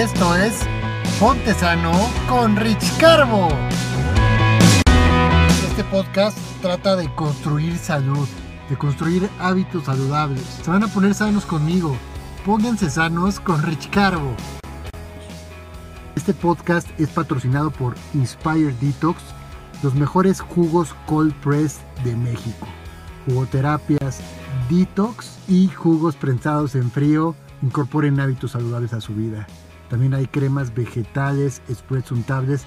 esto es Ponte Sano con Rich Carbo. Este podcast trata de construir salud, de construir hábitos saludables. Se van a poner sanos conmigo. Pónganse sanos con Rich Carbo. Este podcast es patrocinado por Inspire Detox, los mejores jugos cold press de México. Jugoterapias, detox y jugos prensados en frío incorporen hábitos saludables a su vida. También hay cremas vegetales, spreads untables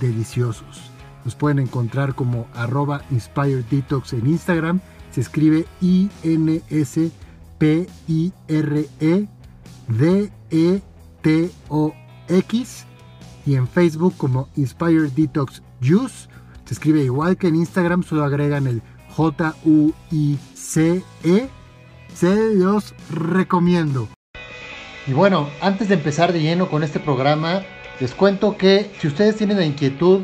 deliciosos. Nos pueden encontrar como arroba Inspire Detox en Instagram. Se escribe I-N-S-P-I-R-E-D-E-T-O-X. Y en Facebook como Inspire Detox Juice. Se escribe igual que en Instagram, solo agregan el J-U-I-C-E. Se los recomiendo. Y bueno, antes de empezar de lleno con este programa, les cuento que si ustedes tienen la inquietud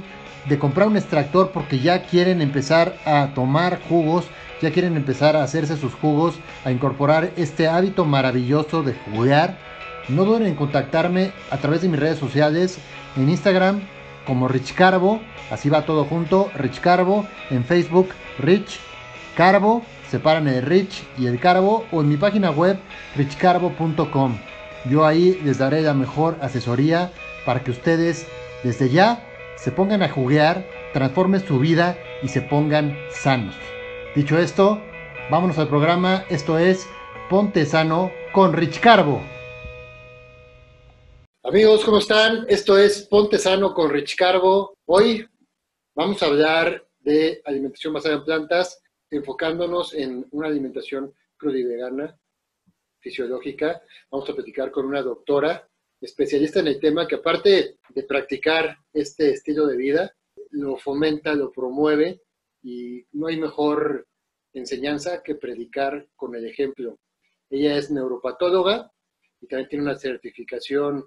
de comprar un extractor porque ya quieren empezar a tomar jugos, ya quieren empezar a hacerse sus jugos, a incorporar este hábito maravilloso de jugar, no duden en contactarme a través de mis redes sociales, en Instagram como Rich Carbo, así va todo junto, Rich Carbo, en Facebook Rich Carbo, separan el Rich y el Carbo, o en mi página web richcarbo.com. Yo ahí les daré la mejor asesoría para que ustedes desde ya se pongan a juguear, transformen su vida y se pongan sanos. Dicho esto, vámonos al programa. Esto es Ponte Sano con Rich Carbo. Amigos, ¿cómo están? Esto es Ponte Sano con Rich Carbo. Hoy vamos a hablar de alimentación basada en plantas, enfocándonos en una alimentación cruda y vegana fisiológica. Vamos a platicar con una doctora especialista en el tema que aparte de practicar este estilo de vida, lo fomenta, lo promueve y no hay mejor enseñanza que predicar con el ejemplo. Ella es neuropatóloga y también tiene una certificación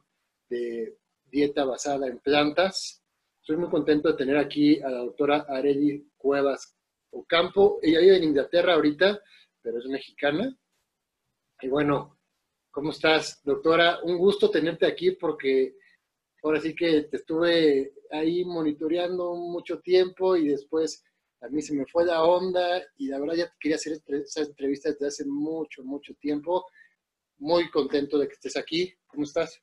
de dieta basada en plantas. Estoy muy contento de tener aquí a la doctora Areli Cuevas Ocampo. Ella vive en Inglaterra ahorita, pero es mexicana y bueno, ¿cómo estás, doctora? Un gusto tenerte aquí porque ahora sí que te estuve ahí monitoreando mucho tiempo y después a mí se me fue la onda y la verdad ya quería hacer esa entrevista desde hace mucho, mucho tiempo. Muy contento de que estés aquí. ¿Cómo estás?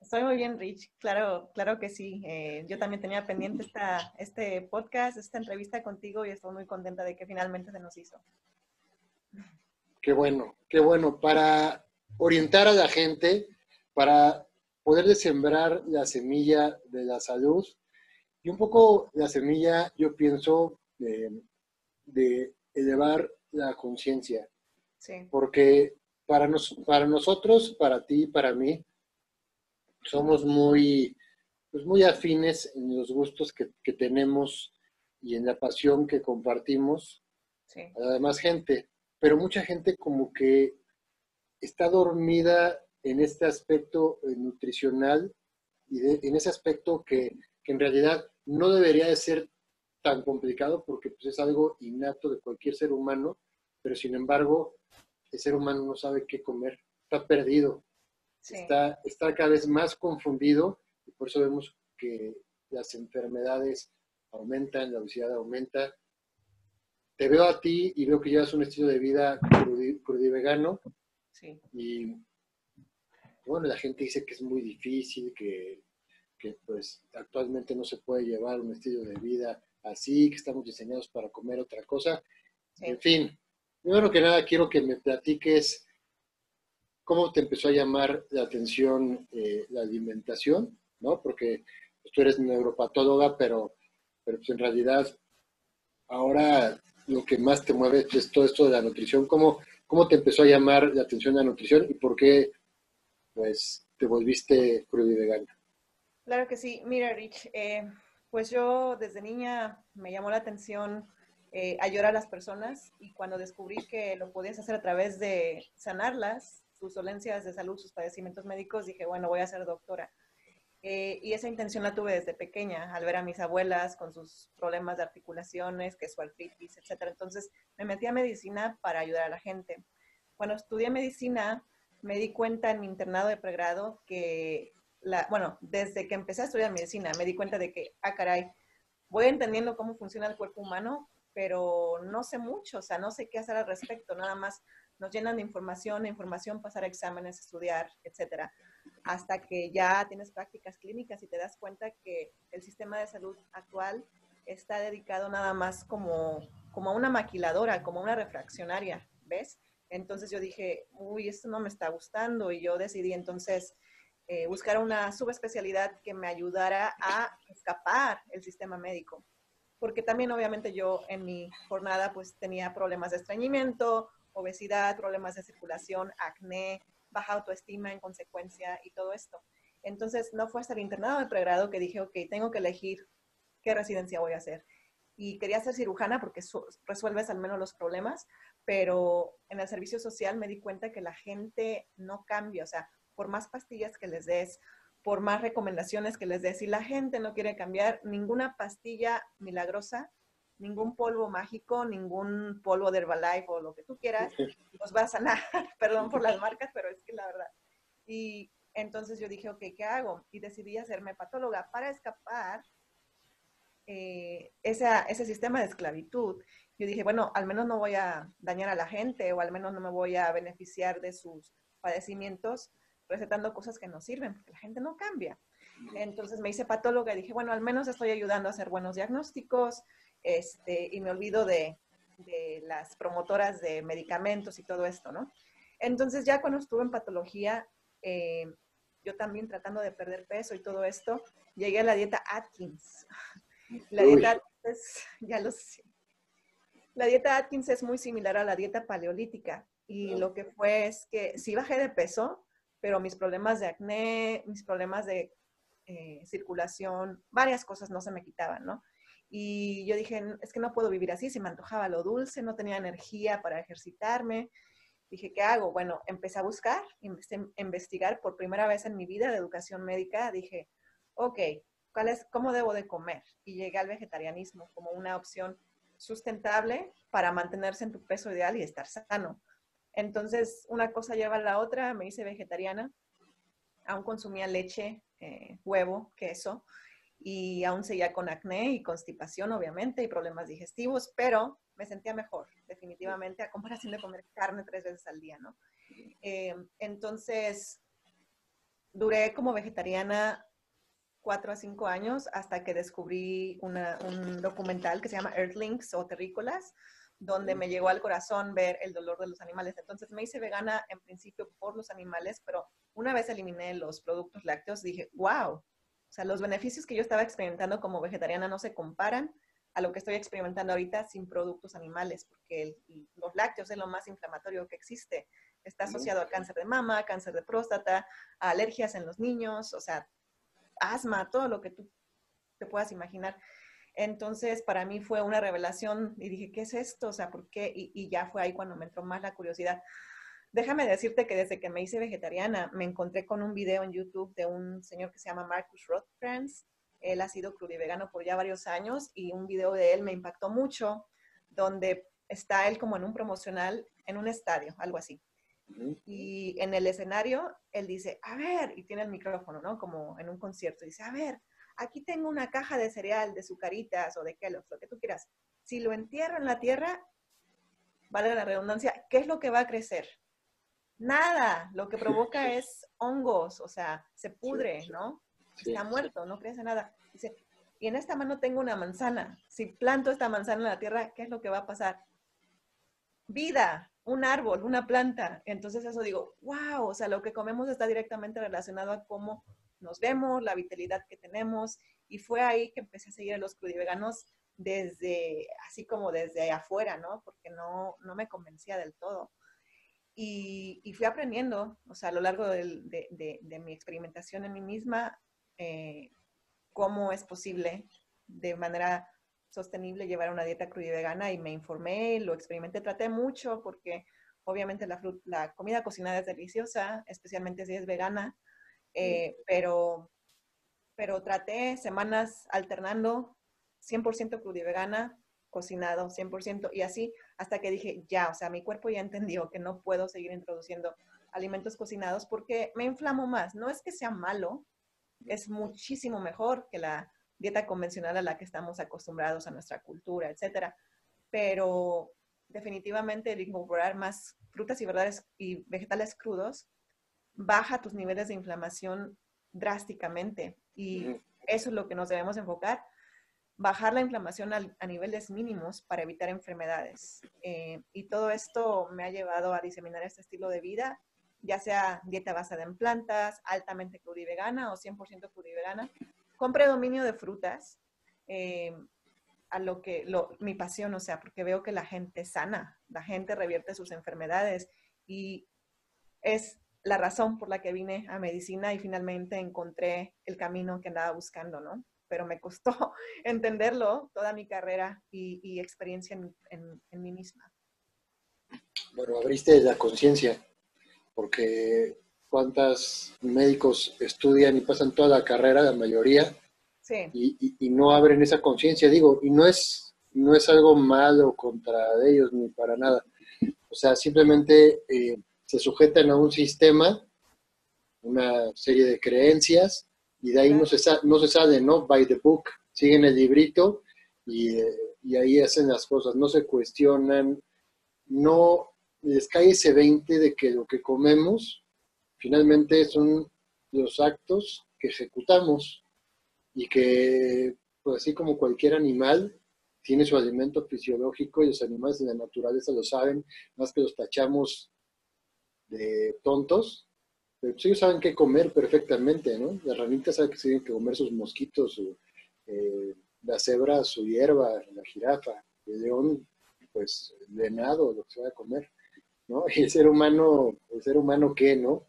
Estoy muy bien, Rich. Claro, claro que sí. Eh, yo también tenía pendiente esta, este podcast, esta entrevista contigo y estoy muy contenta de que finalmente se nos hizo. Qué bueno, qué bueno. Para orientar a la gente, para poder sembrar la semilla de la salud y un poco la semilla, yo pienso, de, elevar la conciencia. Sí. Porque para, nos, para nosotros, para ti, para mí, somos muy, pues muy afines en los gustos que, que tenemos y en la pasión que compartimos sí. a la demás gente pero mucha gente como que está dormida en este aspecto eh, nutricional y en ese aspecto que, en realidad no debería de ser tan complicado porque pues, es algo innato de cualquier ser humano, pero sin embargo el ser humano no sabe qué comer, está perdido, está, está cada vez más confundido y por eso vemos que las enfermedades aumentan, la obesidad aumenta, te veo a ti y veo que llevas un estilo de vida crudivegano. Sí. Y bueno, la gente dice que es muy difícil, que, que, pues actualmente no se puede llevar un estilo de vida así, que estamos diseñados para comer otra cosa. En fin, primero que nada quiero que me platiques cómo te empezó a llamar la atención eh, la alimentación, ¿no? Porque pues, tú eres neuropatóloga, pero, pero pues, en realidad ahora lo que más te mueve es todo esto de la nutrición. ¿Cómo, cómo te empezó a llamar la atención la nutrición y por qué pues, te volviste crudo y vegana? Claro que sí. Mira, Rich, eh, pues yo desde niña me llamó la atención eh, ayudar a las personas y cuando descubrí que lo podías hacer a través de sanarlas, sus dolencias de salud, sus padecimientos médicos, dije, bueno, voy a ser doctora. Eh, y esa intención la tuve desde pequeña, al ver a mis abuelas con sus problemas de articulaciones, que su artritis, etc. Entonces me metí a medicina para ayudar a la gente. Cuando estudié medicina, me di cuenta en mi internado de pregrado que la, bueno, desde que empecé a estudiar medicina, me di cuenta de que, ah, caray, voy entendiendo cómo funciona el cuerpo humano, pero no sé mucho, o sea, no sé qué hacer al respecto, nada más nos llenan de información, de información, pasar exámenes, estudiar, etcétera, hasta que ya tienes prácticas clínicas y te das cuenta que el sistema de salud actual está dedicado nada más como, como a una maquiladora, como a una refraccionaria, ¿ves? Entonces yo dije, uy, esto no me está gustando y yo decidí entonces eh, buscar una subespecialidad que me ayudara a escapar el sistema médico. Porque también obviamente yo en mi jornada pues tenía problemas de estreñimiento, obesidad, problemas de circulación, acné, baja autoestima en consecuencia y todo esto. Entonces no fue hasta el internado de pregrado que dije, ok, tengo que elegir qué residencia voy a hacer. Y quería ser cirujana porque resuelves al menos los problemas, pero en el servicio social me di cuenta que la gente no cambia, o sea, por más pastillas que les des, por más recomendaciones que les des, si la gente no quiere cambiar, ninguna pastilla milagrosa, ningún polvo mágico, ningún polvo de Herbalife o lo que tú quieras, los va a sanar. Perdón por las marcas, pero es que la verdad. Y entonces yo dije, ok, ¿qué hago? Y decidí hacerme patóloga para escapar eh, ese sistema de esclavitud. Yo dije, bueno, al menos no voy a dañar a la gente o al menos no me voy a beneficiar de sus padecimientos recetando cosas que no sirven, porque la gente no cambia. Entonces me hice patóloga y dije, bueno, al menos estoy ayudando a hacer buenos diagnósticos este, y me olvido de, de las promotoras de medicamentos y todo esto, ¿no? Entonces ya cuando estuve en patología, eh, yo también tratando de perder peso y todo esto, llegué a la dieta Atkins. La dieta Atkins, ya lo sé. La dieta Atkins es muy similar a la dieta paleolítica y lo que fue es que sí bajé de peso, pero mis problemas de acné, mis problemas de eh, circulación, varias cosas no se me quitaban, ¿no? Y yo dije, es que no puedo vivir así, se me antojaba lo dulce, no tenía energía para ejercitarme. Dije, ¿qué hago? Bueno, empecé a buscar, empecé a investigar por primera vez en mi vida de educación médica. Dije, ok, ¿cuál es, ¿cómo debo de comer? Y llegué al vegetarianismo como una opción sustentable para mantenerse en tu peso ideal y estar sano. Entonces, una cosa lleva a la otra, me hice vegetariana, aún consumía leche, eh, huevo, queso, y aún seguía con acné y constipación, obviamente, y problemas digestivos, pero me sentía mejor, definitivamente, a comparación de comer carne tres veces al día, ¿no? Eh, entonces, duré como vegetariana cuatro a cinco años hasta que descubrí un documental que se llama Earthlings o Terrícolas, donde me llegó al corazón ver el dolor de los animales. Entonces me hice vegana en principio por los animales, pero una vez eliminé los productos lácteos, dije, wow, sea, los beneficios que yo estaba experimentando como vegetariana no se comparan a lo que estoy experimentando ahorita sin productos animales, porque los lácteos es lo más inflamatorio que existe. Está asociado a cáncer de mama, cáncer de próstata, a alergias en los niños, o sea, asma, todo lo que tú te puedas imaginar. Entonces, para mí fue una revelación y dije, ¿qué es esto? O sea, ¿por qué? Y, ya fue ahí cuando me entró más la curiosidad. Déjame decirte que desde que me hice vegetariana, me encontré con un video en YouTube de un señor que se llama Marcus Rothkranz. Él ha sido vegano por ya varios años y un video de él me impactó mucho, donde está él como en un promocional en un estadio, algo así. Y en el escenario, él dice, a ver, y tiene el micrófono, ¿no? Como en un concierto, dice, a ver, aquí tengo una caja de cereal, de sucaritas o de Kellogg's, lo que tú quieras. Si lo entierro en la tierra, vale la redundancia, ¿qué es lo que va a crecer? Nada, lo que provoca es hongos, o sea, se pudre, ¿no? Está muerto, no crece nada. Dice, y en esta mano tengo una manzana. Si planto esta manzana en la tierra, ¿qué es lo que va a pasar? Vida, un árbol, una planta. Entonces eso digo, wow, o sea, lo que comemos está directamente relacionado a cómo nos vemos, la vitalidad que tenemos. Y fue ahí que empecé a seguir a los crudiveganos desde, así como desde afuera, ¿no? Porque no, no me convencía del todo. Y, y, fui aprendiendo, o sea, a lo largo de, de, de, mi experimentación en mí misma, eh, cómo es posible de manera sostenible llevar una dieta crudivegana y me informé, lo experimenté, traté mucho porque obviamente la, la comida cocinada es deliciosa, especialmente si es vegana, eh, pero, pero traté semanas alternando 100% vegana cocinado 100% y así hasta que dije, ya, o sea, mi cuerpo ya entendió que no puedo seguir introduciendo alimentos cocinados porque me inflamo más. No es que sea malo, es muchísimo mejor que la dieta convencional a la que estamos acostumbrados a nuestra cultura, etcétera. Pero definitivamente el incorporar más frutas y verduras y vegetales crudos baja tus niveles de inflamación drásticamente y eso es lo que nos debemos enfocar, bajar la inflamación a, niveles mínimos para evitar enfermedades. Eh, y todo esto me ha llevado a diseminar este estilo de vida, ya sea dieta basada en plantas, altamente vegana o 100% vegana, con predominio de frutas, eh, a lo que mi pasión, o sea, porque veo que la gente sana, la gente revierte sus enfermedades y es la razón por la que vine a medicina y finalmente encontré el camino que andaba buscando, ¿no? Pero me costó entenderlo toda mi carrera y, experiencia en, en, mí misma. Bueno, abriste la conciencia, porque cuántos médicos estudian y pasan toda la carrera, la mayoría, y, no abren esa conciencia, digo, y no es, no es algo malo contra ellos ni para nada. O sea, simplemente eh, se sujetan a un sistema, una serie de creencias, y de ahí no se, no se sale, ¿no? By the book, siguen el librito y, eh, y ahí hacen las cosas, no se cuestionan, no les cae ese 20 de que lo que comemos finalmente son los actos que ejecutamos y que, pues así como cualquier animal, tiene su alimento fisiológico y los animales de la naturaleza lo saben, más que los tachamos de tontos, ellos saben qué comer perfectamente, ¿no? La ranita sabe que tienen que comer sus mosquitos, eh, la cebra su hierba, la jirafa, el león, pues el venado, lo que se va a comer, ¿no? Y el ser humano, el ser humano qué, ¿no?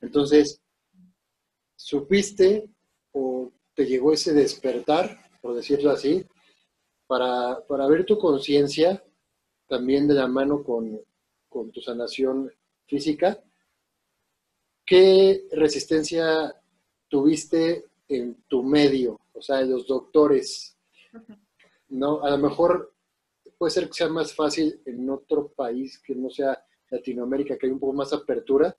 Entonces, supiste o te llegó ese despertar, por decirlo así, para, ver tu conciencia también de la mano con, tu sanación física. ¿Qué resistencia tuviste en tu medio, o sea, en los doctores? ¿No? A lo mejor puede ser que sea más fácil en otro país que no sea Latinoamérica, que hay un poco más apertura,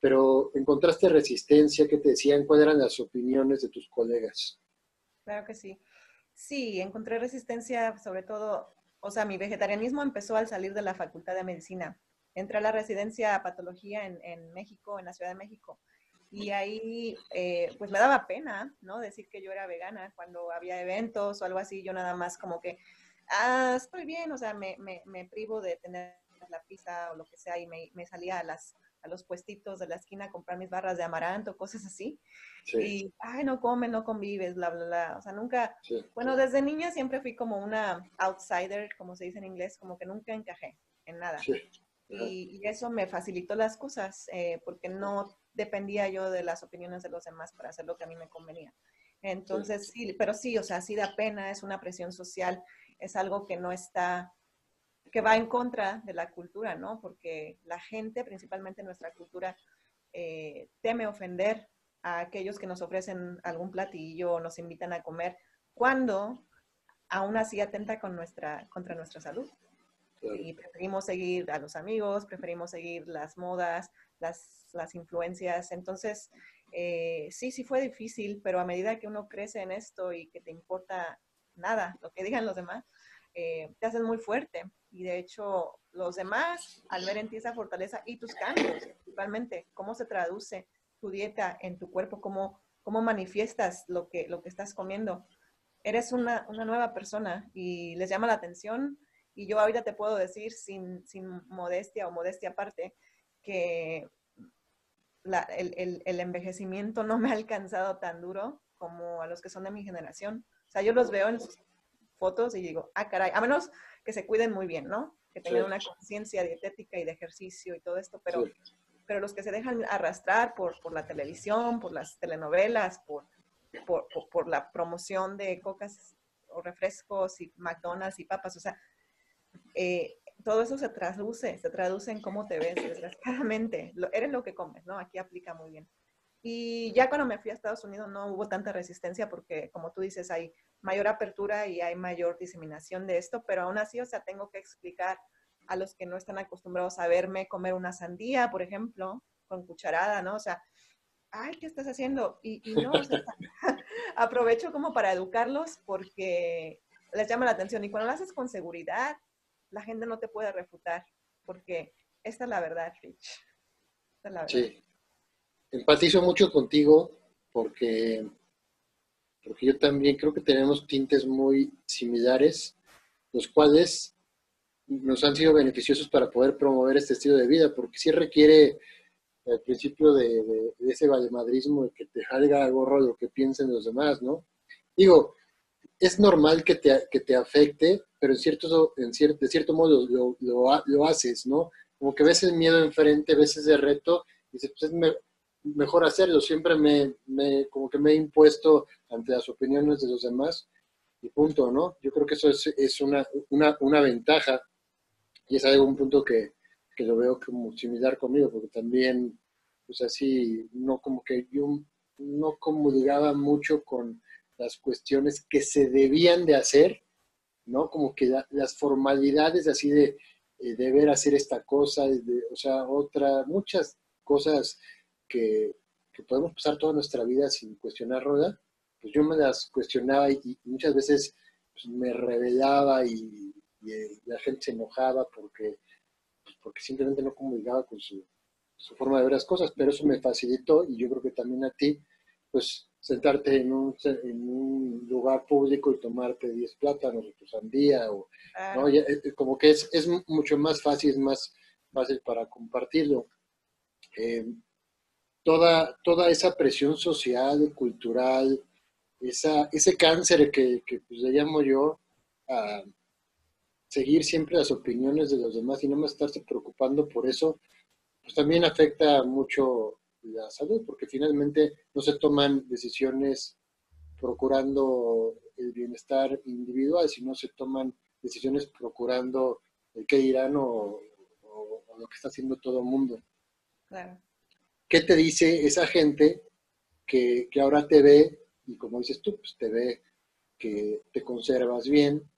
pero ¿encontraste resistencia? ¿Qué te decían? ¿Cuáles eran las opiniones de tus colegas? Claro que sí. Sí, encontré resistencia, sobre todo, o sea, mi vegetarianismo empezó al salir de la Facultad de Medicina. Entré a la residencia a patología en, México, en la Ciudad de México, y ahí eh, pues me daba pena, ¿no? Decir que yo era vegana cuando había eventos o algo así, yo nada más como que, ah, estoy bien, o sea, me, me, privo de tener la pizza o lo que sea y me, me salía a las a los puestitos de la esquina a comprar mis barras de amaranto, cosas así. Y, ay, no comen, no convives, bla, bla, bla. O sea, nunca, bueno, desde niña siempre fui como una outsider, como se dice en inglés, como que nunca encajé en nada. Y, eso me facilitó las cosas, eh, porque no dependía yo de las opiniones de los demás para hacer lo que a mí me convenía. Entonces, sí, pero sí, o sea, sí da pena, es una presión social, es algo que no está que va en contra de la cultura, ¿no? Porque la gente, principalmente nuestra cultura, eh, teme ofender a aquellos que nos ofrecen algún platillo o nos invitan a comer, cuando aún así atenta con nuestra, contra nuestra salud. Y preferimos seguir a los amigos, preferimos seguir las modas, las, las influencias. Entonces, eh, sí, sí fue difícil, pero a medida que uno crece en esto y que te importa nada lo que digan los demás, eh, te haces muy fuerte. Y de hecho, los demás, al ver en ti esa fortaleza y tus cambios, principalmente, cómo se traduce tu dieta en tu cuerpo, cómo, cómo manifiestas lo que, lo que estás comiendo, eres una, una nueva persona y les llama la atención. Y yo ahorita te puedo decir, sin, sin modestia o modestia aparte, que el, el, el, envejecimiento no me ha alcanzado tan duro como a los que son de mi generación. O sea, yo los veo en sus fotos y digo, ah, caray, a menos que se cuiden muy bien, ¿no? Que tengan una conciencia dietética y de ejercicio y todo esto, pero, pero los que se dejan arrastrar por, por la televisión, por las telenovelas, por, por, por, la promoción de cocas o refrescos y McDonald's y papas, o sea, eh, todo eso se traduce, se traduce en cómo te ves, desgraciadamente. eres lo que comes, ¿no? Aquí aplica muy bien. Y ya cuando me fui a Estados Unidos no hubo tanta resistencia porque, como tú dices, hay mayor apertura y hay mayor diseminación de esto, pero aún así, o sea, tengo que explicar a los que no están acostumbrados a verme comer una sandía, por ejemplo, con cucharada, ¿no? O sea, ay, ¿qué estás haciendo? Y, no, aprovecho como para educarlos porque les llama la atención. Y cuando lo haces con seguridad, la gente no te puede refutar, porque esta es la verdad, Rich. Sí. Empatizo mucho contigo porque, porque yo también creo que tenemos tintes muy similares, los cuales nos han sido beneficiosos para poder promover este estilo de vida, porque sí requiere el principio de, ese valemadrismo de que te salga gorro lo que piensen los demás, ¿no? Digo, es normal que te, que te afecte, pero en cierto, en cierto, de cierto modo lo, lo, haces, ¿no? Como que ves el miedo enfrente, ves ese reto y dices, pues es mejor hacerlo. Siempre me, me, como que me he impuesto ante las opiniones de los demás y punto, ¿no? Yo creo que eso es, es una, una, una ventaja y es algo, un punto que, que lo veo como similar conmigo, porque también, pues así, no como que yo no comulgaba mucho con las cuestiones que se debían de hacer, ¿no? Como que las formalidades así de eh, deber hacer esta cosa, de, o sea, otra, muchas cosas que, que, podemos pasar toda nuestra vida sin cuestionar, Roda, pues yo me las cuestionaba y, muchas veces pues, me revelaba y, eh, la gente se enojaba porque porque simplemente no comunicaba con su, forma de ver las cosas, pero eso me facilitó y yo creo que también a ti, pues sentarte en un, en un lugar público y tomarte 10 plátanos o tu sandía, o, eh, eh, como que es, es, mucho más fácil, es más fácil para compartirlo. Eh, toda, toda esa presión social, cultural, esa, ese cáncer que, que pues, le llamo yo, a seguir siempre las opiniones de los demás y no más estarse preocupando por eso, pues también afecta mucho la salud, porque finalmente no se toman decisiones procurando el bienestar individual, sino se toman decisiones procurando el qué dirán o, lo que está haciendo todo el mundo. Claro. ¿Qué te dice esa gente que, que ahora te ve y como dices tú, pues te ve que te conservas bien,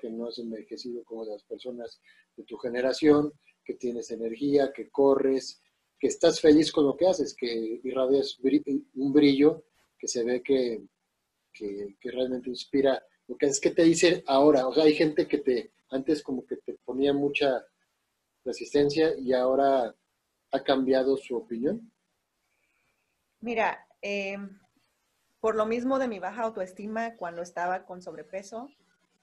que no has envejecido como las personas de tu generación, que tienes energía, que corres, que estás feliz con lo que haces, que irradias un brillo que se ve que, realmente inspira lo que es que te dicen ahora. O sea, hay gente que te antes como que te ponía mucha resistencia y ahora ha cambiado su opinión. Mira, eh, por lo mismo de mi baja autoestima cuando estaba con sobrepeso,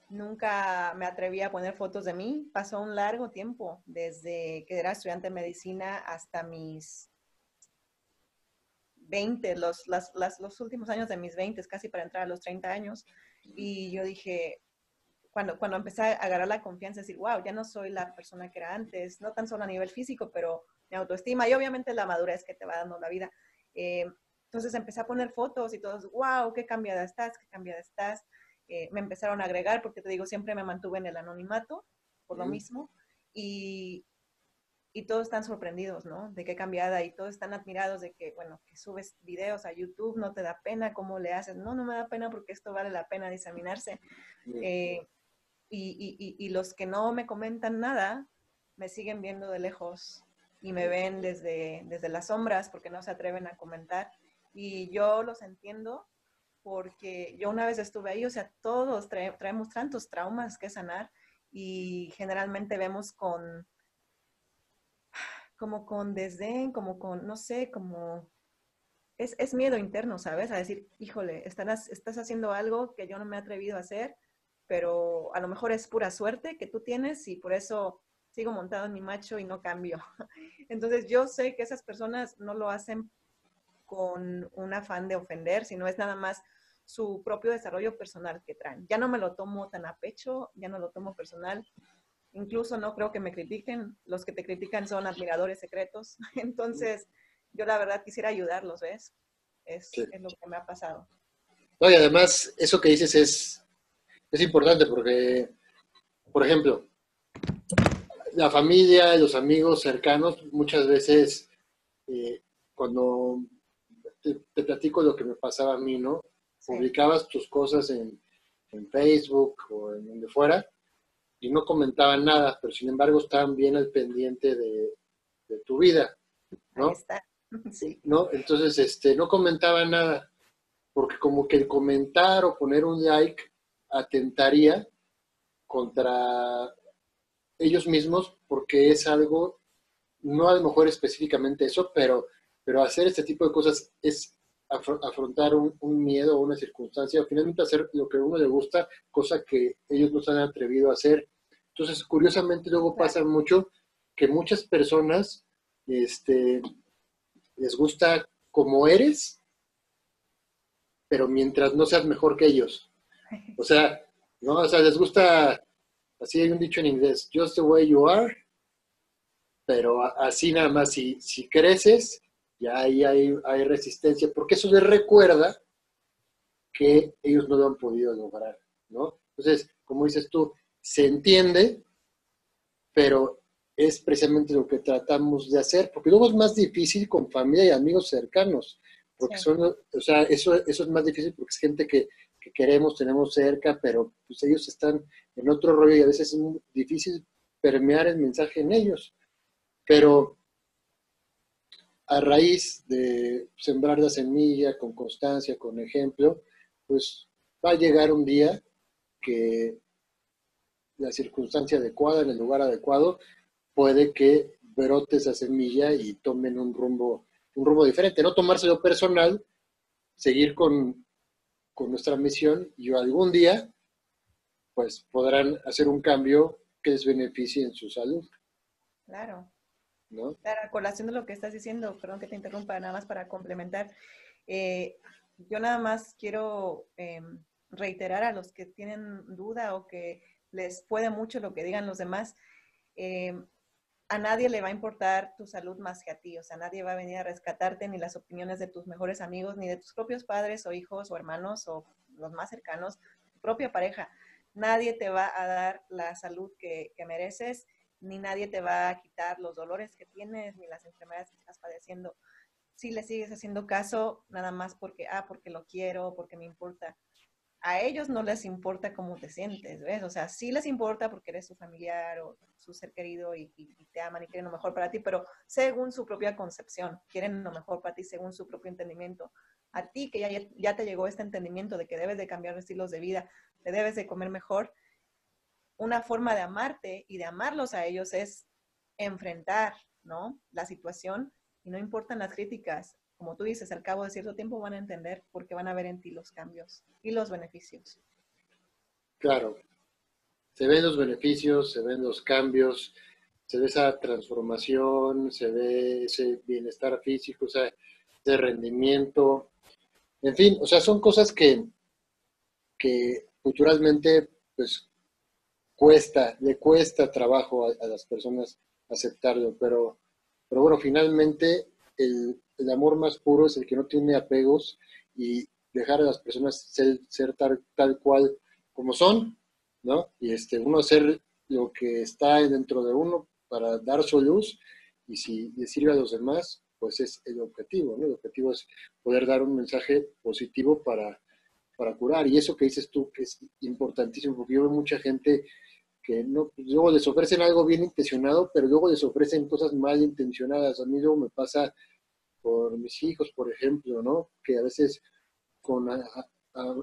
Nunca me atreví a poner fotos de mí. Pasó un largo tiempo, desde que era estudiante de medicina hasta mis 20, los, los últimos años de mis 20, casi para entrar a los 30 años. Y yo dije, cuando, cuando empecé a agarrar la confianza, decir, wow, ya no soy la persona que era antes, no tan solo a nivel físico, pero mi autoestima y obviamente la madurez que te va dando la vida. Eh, entonces empecé a poner fotos y todos, wow, qué cambiada estás, qué cambiada estás. Eh, me empezaron a agregar, porque te digo, siempre me mantuve en el anonimato, por lo mismo, y, y, todos están sorprendidos, ¿no? De qué cambiada, y todos están admirados de que, bueno, que subes videos a YouTube, no te da pena, ¿cómo le haces? No, no me da pena porque esto vale la pena diseminarse. Eh, y, y, y, los que no me comentan nada, me siguen viendo de lejos y me ven desde, desde las sombras porque no se atreven a comentar. Y yo los entiendo porque yo una vez estuve ahí, o sea, todos traemos tantos traumas que sanar y generalmente vemos con, como con desdén, como con, no sé, como, es, miedo interno, ¿sabes? A decir, híjole, estás, estás haciendo algo que yo no me he atrevido a hacer, pero a lo mejor es pura suerte que tú tienes y por eso sigo montado en mi macho y no cambio. Entonces yo sé que esas personas no lo hacen con un afán de ofender, sino es nada más su propio desarrollo personal que traen. Ya no me lo tomo tan a pecho, ya no lo tomo personal. Incluso no creo que me critiquen. Los que te critican son admiradores secretos. Entonces, yo la verdad quisiera ayudarlos, ¿ves? Es, lo que me ha pasado. No, y además, eso que dices es, es importante porque, por ejemplo, la familia, los amigos cercanos, muchas veces, eh, cuando te, platico lo que me pasaba a mí, ¿no? Publicabas tus cosas en, Facebook o en donde fuera y no comentaban nada, pero sin embargo estaban bien al pendiente de, tu vida, ¿no? Sí. ¿no? Entonces, este, no comentaba nada, porque como que el comentar o poner un like atentaría contra ellos mismos, porque es algo, no a lo mejor específicamente eso, pero, pero hacer este tipo de cosas es afrontar un, miedo o una circunstancia, o finalmente hacer lo que a uno le gusta, cosa que ellos no se han atrevido a hacer. Entonces, curiosamente, luego pasa mucho que muchas personas este, les gusta como eres, pero mientras no seas mejor que ellos. O sea, ¿no? O sea, les gusta, así hay un dicho en inglés, just the way you are, pero así nada más, si, si creces, ya ahí hay, hay resistencia, porque eso les recuerda que ellos no lo han podido lograr, ¿no? Entonces, como dices tú, se entiende, pero es precisamente lo que tratamos de hacer, porque luego es más difícil con familia y amigos cercanos, porque son, o sea, eso, eso es más difícil porque es gente que, que, queremos, tenemos cerca, pero pues ellos están en otro rollo y a veces es muy difícil permear el mensaje en ellos. Pero a raíz de sembrar la semilla con constancia, con ejemplo, pues va a llegar un día que la circunstancia adecuada, en el lugar adecuado, puede que brote esa semilla y tomen un rumbo, un rumbo diferente. No tomárselo personal, seguir con, nuestra misión y algún día pues podrán hacer un cambio que les beneficie en su salud. Claro. ¿No? Colación de lo que estás diciendo, perdón que te interrumpa, nada más para complementar. Eh, yo nada más quiero em, reiterar a los que tienen duda o que les puede mucho lo que digan los demás. Em, a nadie le va a importar tu salud más que a ti, o sea, nadie va a venir a rescatarte ni las opiniones de tus mejores amigos, ni de tus propios padres o hijos o hermanos o los más cercanos, tu propia pareja. Nadie te va a dar la salud que, mereces, ni nadie te va a quitar los dolores que tienes, ni las enfermedades que estás padeciendo. Si le sigues haciendo caso, nada más porque, ah, porque lo quiero, porque me importa a ellos no les importa cómo te sientes, ¿ves? O sea, sí les importa porque eres su familiar o su ser querido y, te aman y quieren lo mejor para ti, pero según su propia concepción, quieren lo mejor para ti según su propio entendimiento. A ti que ya, ya te llegó este entendimiento de que debes de cambiar estilos de vida, te debes de comer mejor, una forma de amarte y de amarlos a ellos es enfrentar, ¿no? La situación y no importan las críticas, como tú dices, al cabo de cierto tiempo van a entender porque van a ver en ti los cambios y los beneficios. Claro, se ven los beneficios, se ven los cambios, se ve esa transformación, se ve ese bienestar físico, o sea, ese rendimiento, en fin, o sea, son cosas que, que culturalmente, pues, cuesta, le cuesta trabajo a, a las personas aceptarlo, pero, pero bueno, finalmente el, el amor más puro es el que no tiene apegos y dejar a las personas ser, ser tal, tal cual como son, ¿no? Y este, uno hacer lo que está dentro de uno para dar su luz y si le sirve a los demás, pues es el objetivo, ¿no? El objetivo es poder dar un mensaje positivo para, para curar. Y eso que dices tú, que es importantísimo, porque yo veo mucha gente que no, pues, luego les ofrecen algo bien intencionado, pero luego les ofrecen cosas mal intencionadas. A mí luego me pasa por mis hijos, por ejemplo, ¿no? Que a veces con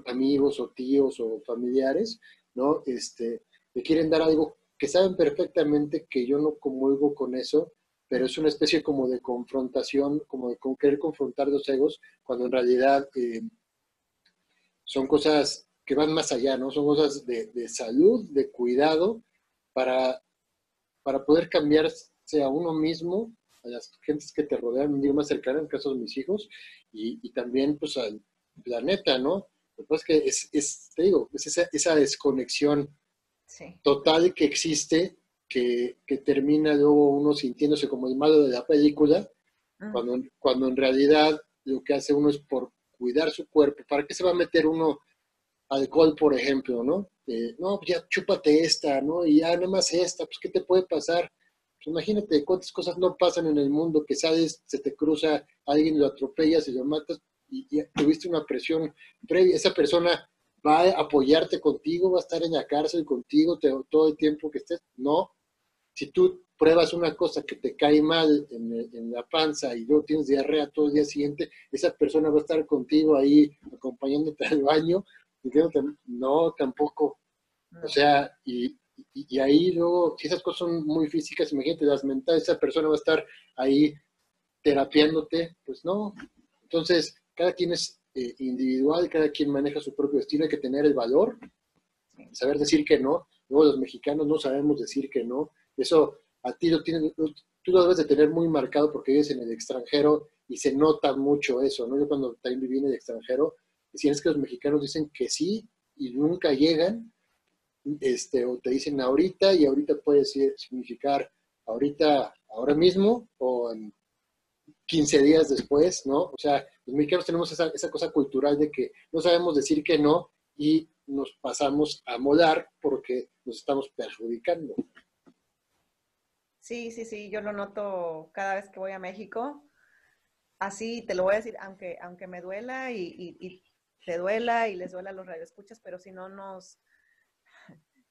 amigos o tíos o familiares, ¿no? Este, me quieren dar algo que saben perfectamente que yo no comulgo con eso, pero es una especie como de confrontación, como de querer confrontar los egos, cuando en realidad eh, son cosas que van más allá, ¿no? Son cosas de, de salud, de cuidado, para, para poder cambiarse a uno mismo a las gentes que te rodean, digo más cercana, en el caso de mis hijos, y, también pues al planeta, ¿no? Lo que pasa es que es, es te digo, es esa, esa desconexión total que existe, que, que, termina luego uno sintiéndose como el malo de la película, mm. cuando, cuando en realidad lo que hace uno es por cuidar su cuerpo. ¿Para qué se va a meter uno alcohol, por ejemplo, no? no, pues ya chúpate esta, ¿no? Y ya nada más esta, pues ¿qué te puede pasar? Pues imagínate cuántas cosas no pasan en el mundo, que sabes, se te cruza, alguien lo atropellas y lo matas y, tuviste una presión previa. Esa persona va a apoyarte contigo, va a estar en la cárcel contigo todo el tiempo que estés. No. Si tú pruebas una cosa que te cae mal en, la panza y luego tienes diarrea todo el día siguiente, esa persona va a estar contigo ahí acompañándote al baño, no, tampoco. O sea, y, y, ahí luego, si esas cosas son muy físicas, imagínate las mentales, esa persona va a estar ahí terapiándote, pues no. Entonces, cada quien es eh, individual, cada quien maneja su propio destino, hay que tener el valor, saber decir que no. Luego los mexicanos no sabemos decir que no. Eso a ti lo tienes, tú lo debes de tener muy marcado porque vives en el extranjero y se nota mucho eso, ¿no? Yo cuando también viví en el extranjero, decían es que los mexicanos dicen que sí y nunca llegan, este, o te dicen ahorita y ahorita puede significar ahorita, ahora mismo o en 15 días después, ¿no? O sea, los mexicanos tenemos esa, esa cosa cultural de que no sabemos decir que no y nos pasamos a molar porque nos estamos perjudicando. Sí, sí, sí, yo lo noto cada vez que voy a México. Así te lo voy a decir, aunque, aunque me duela y te duela y les duela a los radioescuchas, pero si no nos,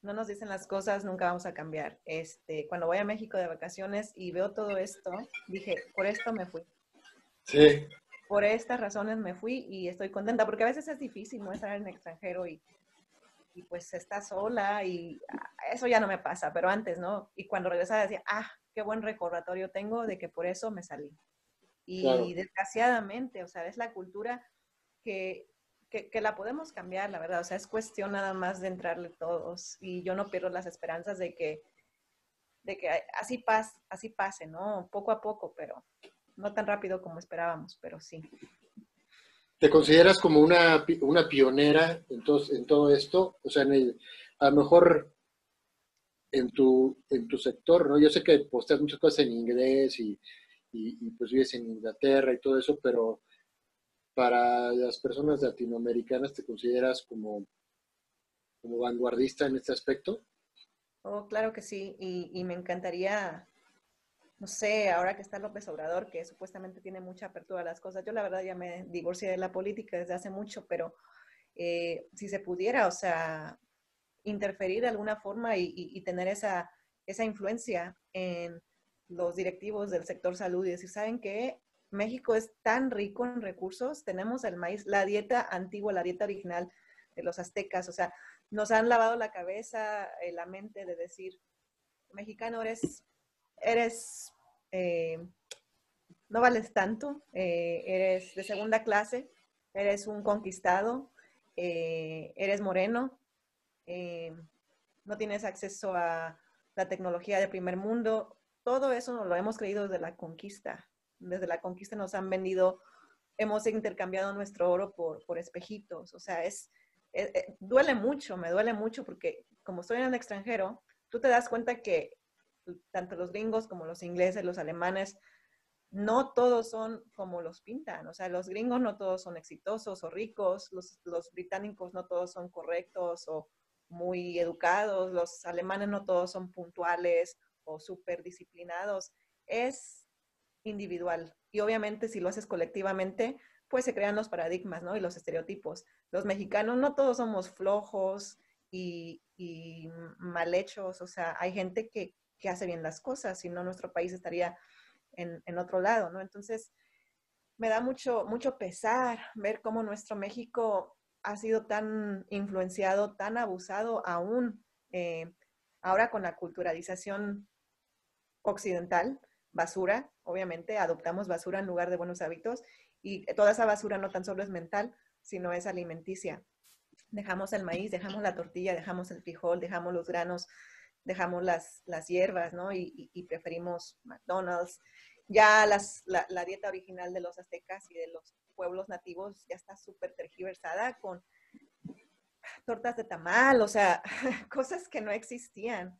no nos dicen las cosas, nunca vamos a cambiar. Este, cuando voy a México de vacaciones y veo todo esto, dije, por esto me fui. Sí. Por estas razones me fui y estoy contenta, porque a veces es difícil, ¿no? Estar en extranjero y, y pues está sola y ah, eso ya no me pasa, pero antes, ¿no? Y cuando regresaba decía, ah, qué buen recordatorio tengo de que por eso me salí. Y desgraciadamente, o sea, es la cultura que que, la podemos cambiar, la verdad. O sea, es cuestión nada más de entrarle todos. Y yo no pierdo las esperanzas de que, de que así, pase, así pase, ¿no? Poco a poco, pero no tan rápido como esperábamos, pero sí. ¿Te consideras como una, una pionera en todo, en todo esto? O sea, en el, a lo mejor en tu, en tu sector, ¿no? Yo sé que posteas muchas cosas en inglés y, y, y pues vives en Inglaterra y todo eso, pero para las personas latinoamericanas te consideras como, como vanguardista en este aspecto? Oh, claro que sí, y, me encantaría, no sé, ahora que está López Obrador, que supuestamente tiene mucha apertura a las cosas, yo la verdad ya me divorcié de la política desde hace mucho, pero eh, si se pudiera, o sea, interferir de alguna forma y, y, tener esa, esa influencia en los directivos del sector salud y decir, ¿saben qué? México es tan rico en recursos, tenemos el maíz, la dieta antigua, la dieta original de los aztecas, o sea, nos han lavado la cabeza, eh, la mente de decir, mexicano eres, eres, eh, no vales tanto, eh, eres de segunda clase, eres un conquistado, eres moreno, no tienes acceso a la tecnología del primer mundo, todo eso nos lo hemos creído desde la conquista desde la conquista nos han vendido, hemos intercambiado nuestro oro por, por espejitos. O sea, es, eh, eh, duele mucho, me duele mucho porque como estoy en el extranjero, tú te das cuenta que tanto los gringos como los ingleses, los alemanes, no todos son como los pintan. O sea, los gringos no todos son exitosos o ricos, los, los británicos no todos son correctos o muy educados, los alemanes no todos son puntuales o súper disciplinados. Es individual. Y obviamente si lo haces colectivamente, pues se crean los paradigmas, ¿no? Y los estereotipos. Los mexicanos no todos somos flojos y, mal hechos, o sea, hay gente que, hace bien las cosas, si no nuestro país estaría en, en, otro lado, ¿no? Entonces, me da mucho, mucho pesar ver cómo nuestro México ha sido tan influenciado, tan abusado aún eh, ahora con la culturalización occidental, basura, obviamente, adoptamos basura en lugar de buenos hábitos y toda esa basura no tan solo es mental, sino es alimenticia. Dejamos el maíz, dejamos la tortilla, dejamos el frijol, dejamos los granos, dejamos las, las hierbas, ¿no? Y, preferimos McDonald's. Ya las, la, la, dieta original de los aztecas y de los pueblos nativos ya está súper tergiversada con tortas de tamal, o sea, cosas que no existían.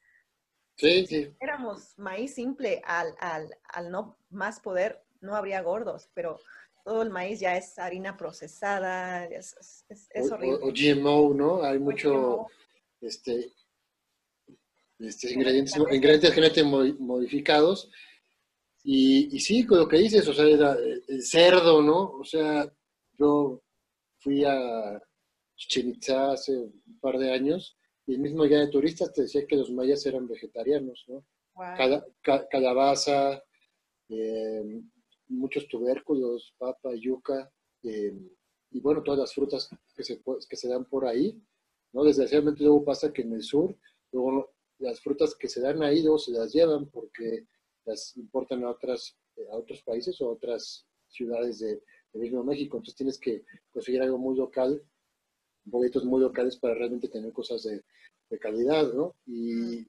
Sí, sí. Éramos maíz simple, al, al, al no más poder, no habría gordos, pero todo el maíz ya es harina procesada, es, es, horrible. O, GMO, ¿no? Hay mucho, este, este, ingredientes, ingredientes genéticamente modificados. Y, y, sí, con lo que dices, o sea, era el cerdo, ¿no? O sea, yo fui a Chichen hace un par de años y el mismo ya de turistas te decía que los mayas eran vegetarianos, ¿no? calabaza, eh, muchos tubérculos, papa, yuca, eh, y bueno, todas las frutas que se, que se dan por ahí, ¿no? Desgraciadamente luego pasa que en el sur, luego las frutas que se dan ahí luego se las llevan porque las importan a, otras, a otros países o a otras ciudades de, mismo México. Entonces tienes que conseguir algo muy local, boletos muy locales para realmente tener cosas de, calidad, ¿no? Y,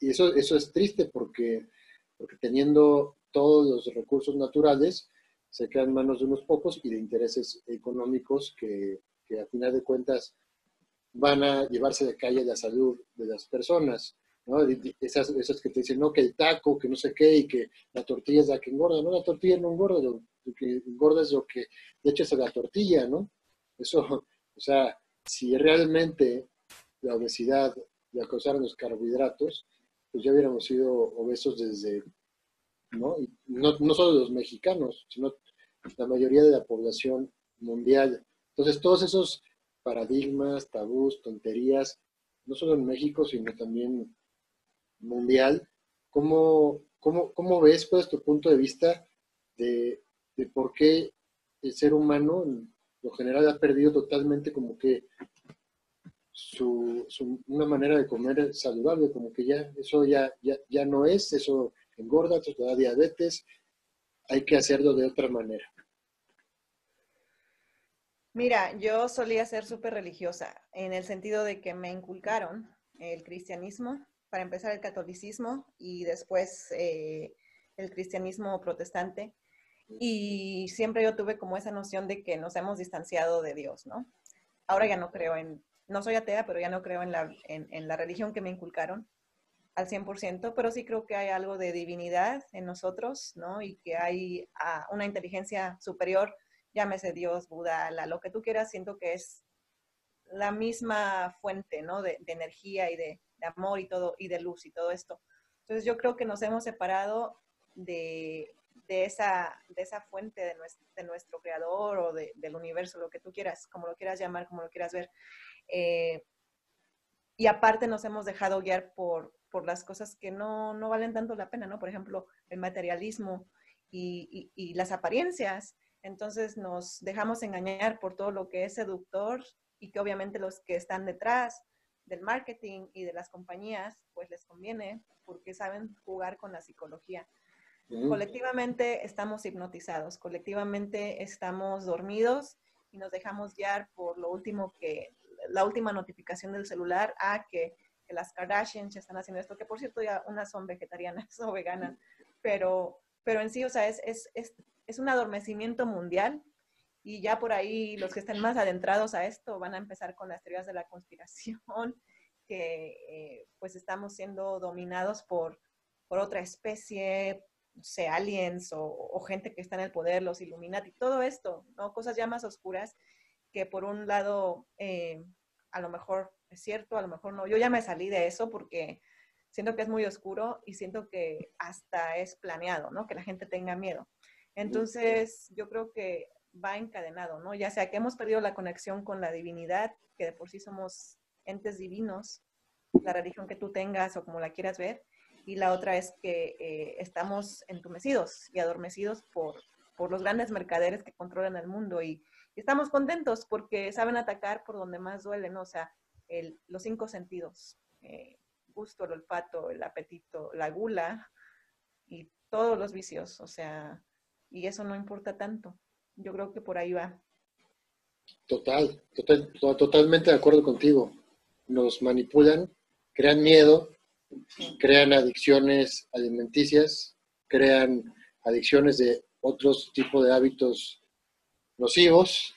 eso, eso es triste porque, porque teniendo todos los recursos naturales, se quedan en manos de unos pocos y de intereses económicos que, que a final de cuentas van a llevarse de calle la salud de las personas. ¿no? Esas, esas que te dicen, no, que el taco, que no sé qué, y que la tortilla es la que engorda. No, la tortilla no engorda, lo, que engorda es lo que le echas a la tortilla, ¿no? Eso, o sea, si realmente la obesidad la causaran los carbohidratos, pues ya hubiéramos sido obesos desde, ¿no? no, no solo los mexicanos, sino la mayoría de la población mundial. Entonces, todos esos paradigmas, tabús, tonterías, no solo en México, sino también mundial. ¿Cómo, cómo, cómo ves, pues, tu punto de vista de, de, por qué el ser humano, en lo general, ha perdido totalmente como que su, una manera de comer saludable, como que ya eso ya, ya, ya no es, eso engorda, eso te da diabetes, hay que hacerlo de otra manera. Mira, yo solía ser súper religiosa en el sentido de que me inculcaron el cristianismo, para empezar el catolicismo y después eh, el cristianismo protestante. Y siempre yo tuve como esa noción de que nos hemos distanciado de Dios, ¿no? Ahora ya no creo en, no soy atea, pero ya no creo en la, en, la religión que me inculcaron al 100%, pero sí creo que hay algo de divinidad en nosotros, ¿no? Y que hay ah, una inteligencia superior llámese Dios, Buda, la, lo que tú quieras, siento que es la misma fuente, ¿no? De, energía y de, amor y todo, y de luz y todo esto. Entonces yo creo que nos hemos separado de, esa, de esa fuente de de nuestro creador o del universo, lo que tú quieras, como lo quieras llamar, como lo quieras ver. Eh, y aparte nos hemos dejado guiar por, por las cosas que no, no, valen tanto la pena, ¿no? Por ejemplo, el materialismo y, y, y las apariencias. Entonces nos dejamos engañar por todo lo que es seductor y que obviamente los que están detrás del marketing y de las compañías, pues les conviene porque saben jugar con la psicología. Colectivamente estamos hipnotizados, colectivamente estamos dormidos y nos dejamos guiar por lo último que, la última notificación del celular, a que, las Kardashians ya están haciendo esto, que por cierto ya unas son vegetarianas o veganas, pero, pero en sí, o sea, es, es, es es un adormecimiento mundial y ya por ahí los que estén más adentrados a esto van a empezar con las teorías de la conspiración, que eh, pues estamos siendo dominados por, por otra especie, no sé, aliens o, gente que está en el poder, los Illuminati, todo esto, ¿no? Cosas ya más oscuras que por un lado eh, a lo mejor es cierto, a lo mejor no. Yo ya me salí de eso porque siento que es muy oscuro y siento que hasta es planeado, ¿no? Que la gente tenga miedo. Entonces, yo creo que va encadenado, ¿no? Ya sea que hemos perdido la conexión con la divinidad, que de por sí somos entes divinos, la religión que tú tengas o como la quieras ver, y la otra es que eh, estamos entumecidos y adormecidos por, por los grandes mercaderes que controlan el mundo y, estamos contentos porque saben atacar por donde más duele, ¿no? O sea, los cinco sentidos, eh, gusto, el olfato, el apetito, la gula y todos los vicios, o sea, y eso no importa tanto. Yo creo que por ahí va. Total, total totalmente de acuerdo contigo. Nos manipulan, crean miedo, crean adicciones alimenticias, crean adicciones de otros tipos de hábitos nocivos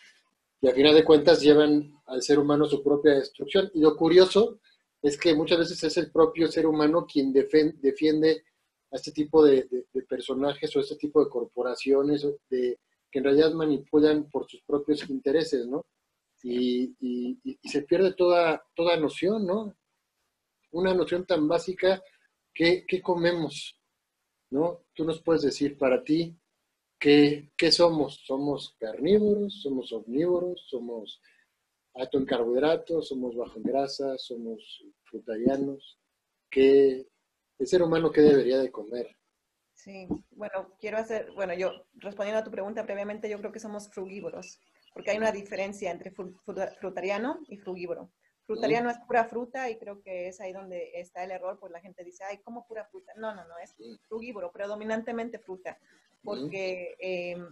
y al final de cuentas llevan al ser humano su propia destrucción. Y lo curioso es que muchas veces es el propio ser humano quien defiende a este tipo de, personajes o este tipo de corporaciones que en realidad manipulan por sus propios intereses, ¿no? Y, se pierde toda, toda noción, ¿no? Una noción tan básica, ¿qué, ¿qué, comemos? ¿No? Tú nos puedes decir para ti, ¿qué, ¿qué somos? ¿Somos carnívoros? ¿Somos omnívoros? ¿Somos alto en carbohidratos? ¿Somos bajo en grasa? ¿Somos frutarianos? ¿Qué, el ser humano qué debería de comer. Sí, bueno, quiero hacer, bueno, yo respondiendo a tu pregunta previamente, yo creo que somos frugívoros, porque hay una diferencia entre frutariano y frugívoro. Frutariano es pura fruta y creo que es ahí donde está el error, pues la gente dice, ay, ¿cómo pura fruta? No, no, no, es frugívoro, predominantemente fruta, porque, em,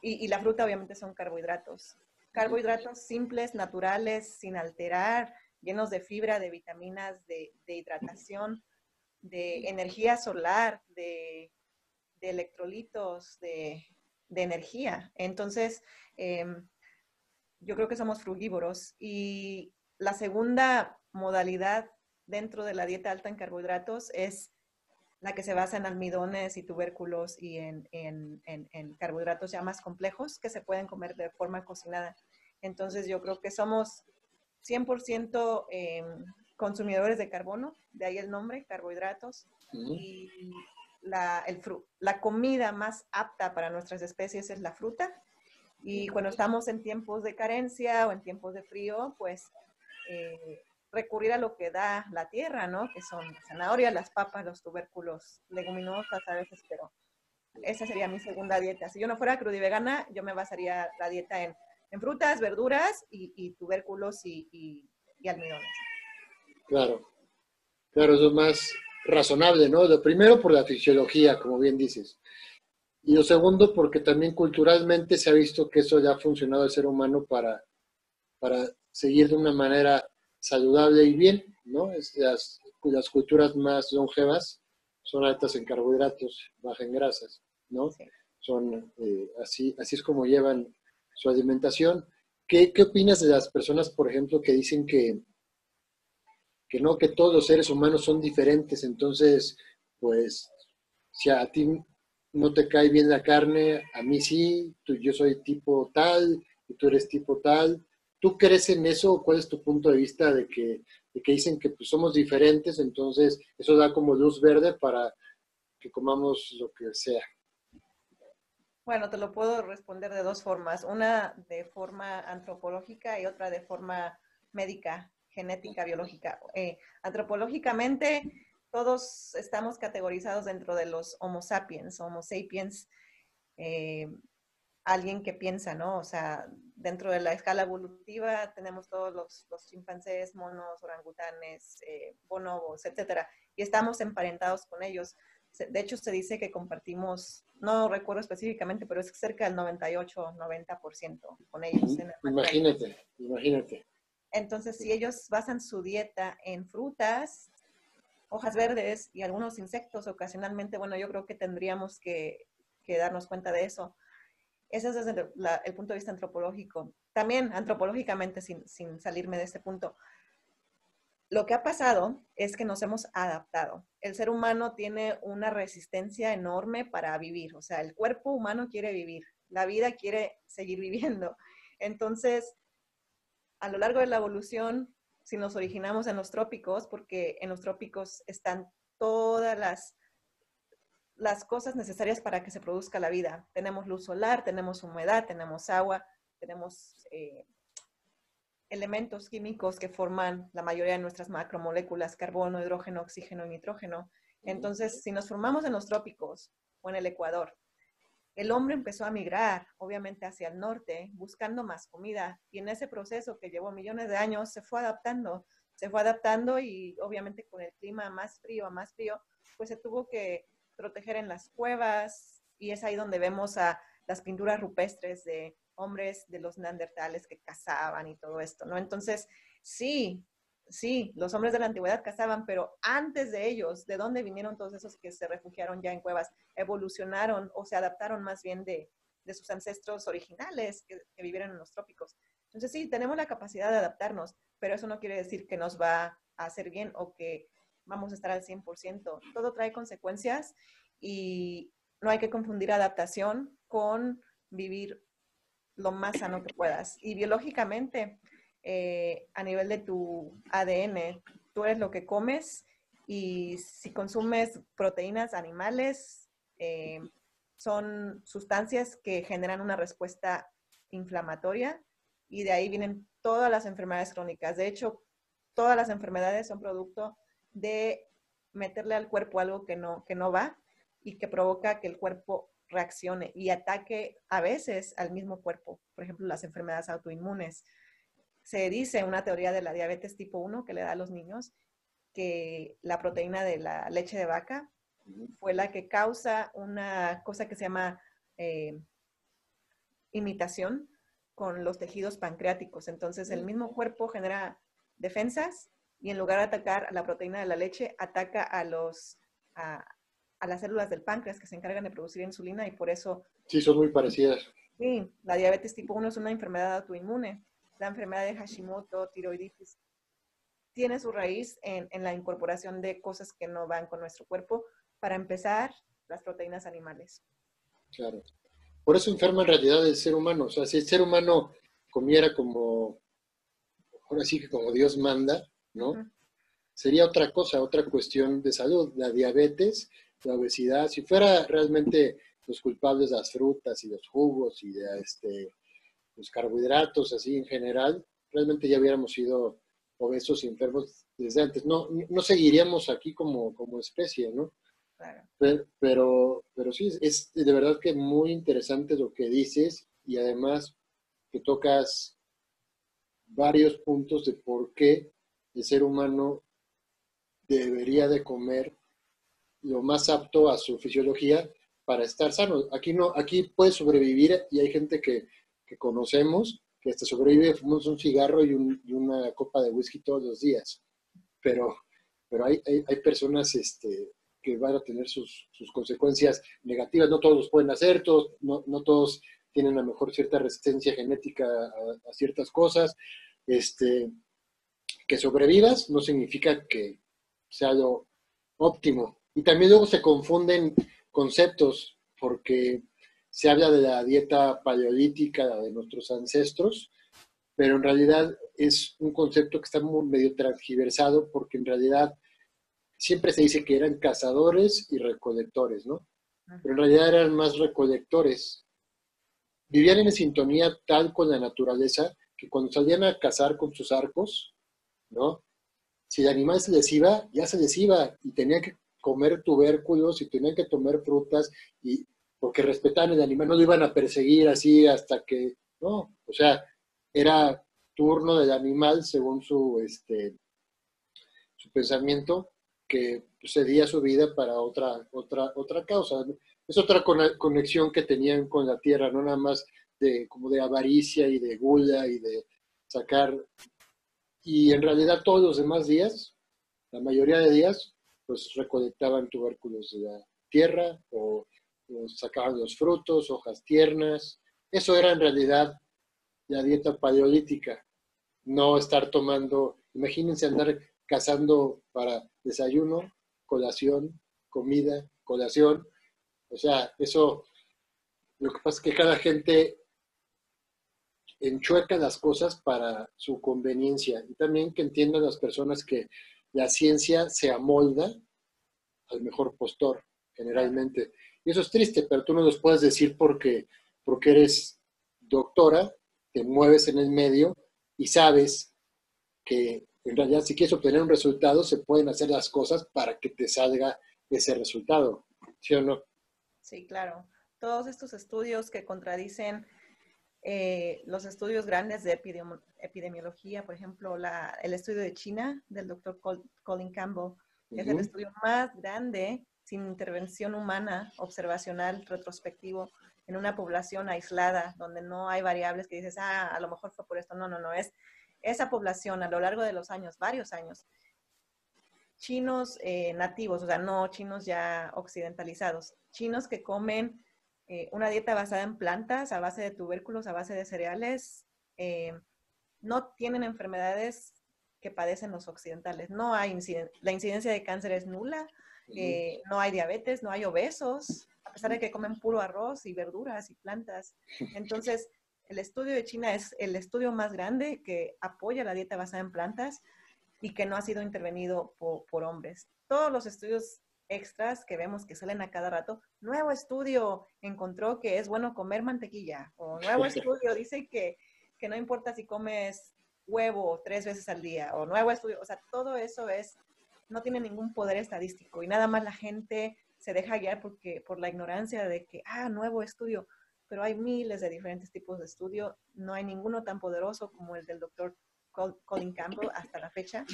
y, la fruta obviamente son carbohidratos. Carbohidratos simples, naturales, sin alterar, llenos de fibra, de vitaminas, de, hidratación, de energía solar, de, electrolitos, de, energía. Entonces, em, yo creo que somos frugívoros y la segunda modalidad dentro de la dieta alta en carbohidratos es la que se basa en almidones y tubérculos y en, carbohidratos ya más complejos que se pueden comer de forma cocinada. Entonces yo creo que somos 100% em, consumidores de carbono, de ahí el nombre, carbohidratos. Y la, la comida más apta para nuestras especies es la fruta. Y cuando estamos en tiempos de carencia o en tiempos de frío, pues eh, recurrir a lo que da la tierra, ¿no? Que son zanahorias, las papas, los tubérculos, leguminosas a veces, pero esa sería mi segunda dieta. Si yo no fuera crudivegana, yo me basaría la dieta en, frutas, verduras y, tubérculos y, almidones. Claro, claro, eso es más razonable, ¿no? Lo primero por la fisiología, como bien dices. Y lo segundo porque también culturalmente se ha visto que eso ya ha funcionado el ser humano para, para seguir de una manera saludable y bien, ¿no? las, las culturas más longevas son altas en carbohidratos, bajas en grasas, ¿no? Son eh, así, así es como llevan su alimentación. ¿Qué, ¿Qué, opinas de las personas, por ejemplo, que dicen que, que no, que todos los seres humanos son diferentes? Entonces, pues, si a ti no te cae bien la carne, a mí sí, tú, yo soy tipo tal y tú eres tipo tal, ¿Tú crees en eso? ¿Cuál es tu punto de vista de que, dicen que pues, somos diferentes, entonces eso da como luz verde para que comamos lo que sea? Bueno, te lo puedo responder de dos formas. Una de forma antropológica y otra de forma médica, genética, biológica. Eh, antropológicamente, todos estamos categorizados dentro de los Homo sapiens, Homo sapiens, eh, alguien que piensa, ¿no? O sea, dentro de la escala evolutiva tenemos todos los, chimpancés, monos, orangutanes, eh, bonobos, etcétera, y estamos emparentados con ellos. De hecho, se dice que compartimos, no recuerdo específicamente, pero es cerca del 98, 90% con ellos. imagínate, imagínate. Entonces, si ellos basan su dieta en frutas, hojas verdes y algunos insectos ocasionalmente, bueno, yo creo que tendríamos que, que darnos cuenta de eso ese es desde el punto de vista antropológico. También antropológicamente, sin, sin salirme de este punto, lo que ha pasado es que nos hemos adaptado. El ser humano tiene una resistencia enorme para vivir, o sea, el cuerpo humano quiere vivir, la vida quiere seguir viviendo. Entonces, a lo largo de la evolución, si nos originamos en los trópicos, porque en los trópicos están todas las las cosas necesarias para que se produzca la vida. Tenemos luz solar, tenemos humedad, tenemos agua, tenemos eh, elementos químicos que forman la mayoría de nuestras macromoléculas, carbono, hidrógeno, oxígeno y nitrógeno. Entonces, si nos formamos en los trópicos o en el Ecuador, el hombre empezó a migrar, obviamente, hacia el norte, buscando más comida. Y en ese proceso que llevó millones de años, se fue adaptando, se fue adaptando y obviamente con el clima más frío, más frío, pues se tuvo que proteger en las cuevas y es ahí donde vemos a las pinturas rupestres de hombres de los neandertales que cazaban y todo esto, ¿no? Entonces, sí, sí, los hombres de la antigüedad cazaban, pero antes de ellos, ¿de dónde vinieron todos esos que se refugiaron ya en cuevas? Evolucionaron o se adaptaron más bien de, sus ancestros originales que, que, vivieron en los trópicos. Entonces, sí, tenemos la capacidad de adaptarnos, pero eso no quiere decir que nos va a hacer bien o que vamos a estar al 100%. Todo trae consecuencias y no hay que confundir adaptación con vivir lo más sano que puedas. Y biológicamente, eh, a nivel de tu ADN, tú eres lo que comes y si consumes proteínas animales, eh, son sustancias que generan una respuesta inflamatoria y de ahí vienen todas las enfermedades crónicas. De hecho, todas las enfermedades son producto de meterle al cuerpo algo que no, que no va y que provoca que el cuerpo reaccione y ataque a veces al mismo cuerpo. Por ejemplo, las enfermedades autoinmunes. Se dice una teoría de la diabetes tipo 1 que le da a los niños que la proteína de la leche de vaca fue la que causa una cosa que se llama eh, imitación con los tejidos pancreáticos. Entonces, el mismo cuerpo genera defensas y en lugar de atacar a la proteína de la leche, ataca a, los, a, las células del páncreas que se encargan de producir insulina y por eso... Sí, son muy parecidas. Sí, la diabetes tipo 1 es una enfermedad autoinmune. La enfermedad de Hashimoto, tiroiditis, tiene su raíz en, en la incorporación de cosas que no van con nuestro cuerpo. Para empezar, las proteínas animales. Claro. Por eso enferma en realidad el ser humano. O sea, si el ser humano comiera como, ahora sí que como Dios manda, ¿no? Sería otra cosa, otra cuestión de salud. La diabetes, la obesidad, si fuera realmente los culpables de las frutas y los jugos y de este, los carbohidratos así en general, realmente ya hubiéramos sido obesos y enfermos desde antes. No, no seguiríamos aquí como, como especie, ¿no? Pero, pero, sí, es de verdad que muy interesante lo que dices y además que tocas varios puntos de por qué el ser humano debería de comer lo más apto a su fisiología para estar sano. Aquí no, aquí puede sobrevivir y hay gente que, conocemos que hasta sobrevive fumamos un cigarro y, una copa de whisky todos los días. Pero, pero hay, hay, hay personas este, que van a tener sus, consecuencias negativas. No todos los pueden hacer, todos, no, todos tienen a lo mejor cierta resistencia genética a, ciertas cosas. Este, que sobrevivas no significa que sea lo óptimo. Y también luego se confunden conceptos porque se habla de la dieta paleolítica de nuestros ancestros, pero en realidad es un concepto que está muy medio transgiversado porque en realidad siempre se dice que eran cazadores y recolectores, ¿no? Pero en realidad eran más recolectores. Vivían en sintonía tal con la naturaleza que cuando salían a cazar con sus arcos, ¿no? Si el animal se les iba, ya se les iba y tenían que comer tubérculos y tenían que tomar frutas y porque respetaban el animal, no lo iban a perseguir así hasta que, no, o sea, era turno del animal según su, este, su pensamiento que cedía su vida para otra, otra, otra causa. Es otra conexión que tenían con la tierra, no nada más de, como de avaricia y de gula y de sacar. Y en realidad todos los demás días, la mayoría de días, pues recolectaban tubérculos de la tierra o, sacaban los frutos, hojas tiernas. Eso era en realidad la dieta paleolítica. No estar tomando, imagínense andar cazando para desayuno, colación, comida, colación. O sea, eso, lo que pasa es que cada gente enchueca las cosas para su conveniencia y también que entiendan las personas que la ciencia se amolda al mejor postor, generalmente. Y eso es triste, pero tú no nos puedes decir porque, porque eres doctora, te mueves en el medio y sabes que en realidad, si quieres obtener un resultado, se pueden hacer las cosas para que te salga ese resultado, ¿sí o no? Sí, claro. Todos estos estudios que contradicen eh, los estudios grandes de epidemiología, por ejemplo, el estudio de China del doctor Colin Campbell, es el estudio más grande sin intervención humana, observacional, retrospectivo, en una población aislada, donde no hay variables que dices, ah, a lo mejor fue por esto. No, no, no, es esa población a lo largo de los años, varios años, chinos eh, nativos, o sea, no chinos ya occidentalizados, chinos que comen eh, una dieta basada en plantas, a base de tubérculos, a base de cereales, eh, no tienen enfermedades que padecen los occidentales. No hay la incidencia de cáncer es nula, no hay diabetes, no hay obesos, a pesar de que comen puro arroz y verduras y plantas. Entonces, el estudio de China es el estudio más grande que apoya la dieta basada en plantas y que no ha sido intervenido por, hombres. Todos los estudios extras que vemos que salen a cada rato, nuevo estudio encontró que es bueno comer mantequilla, o nuevo estudio dice que, que no importa si comes huevo tres veces al día, o nuevo estudio, o sea, todo eso es no tiene ningún poder estadístico y nada más la gente se deja guiar porque, por la ignorancia de que, ah, nuevo estudio, pero hay miles de diferentes tipos de estudio, no hay ninguno tan poderoso como el del doctor Colin Campbell hasta la fecha.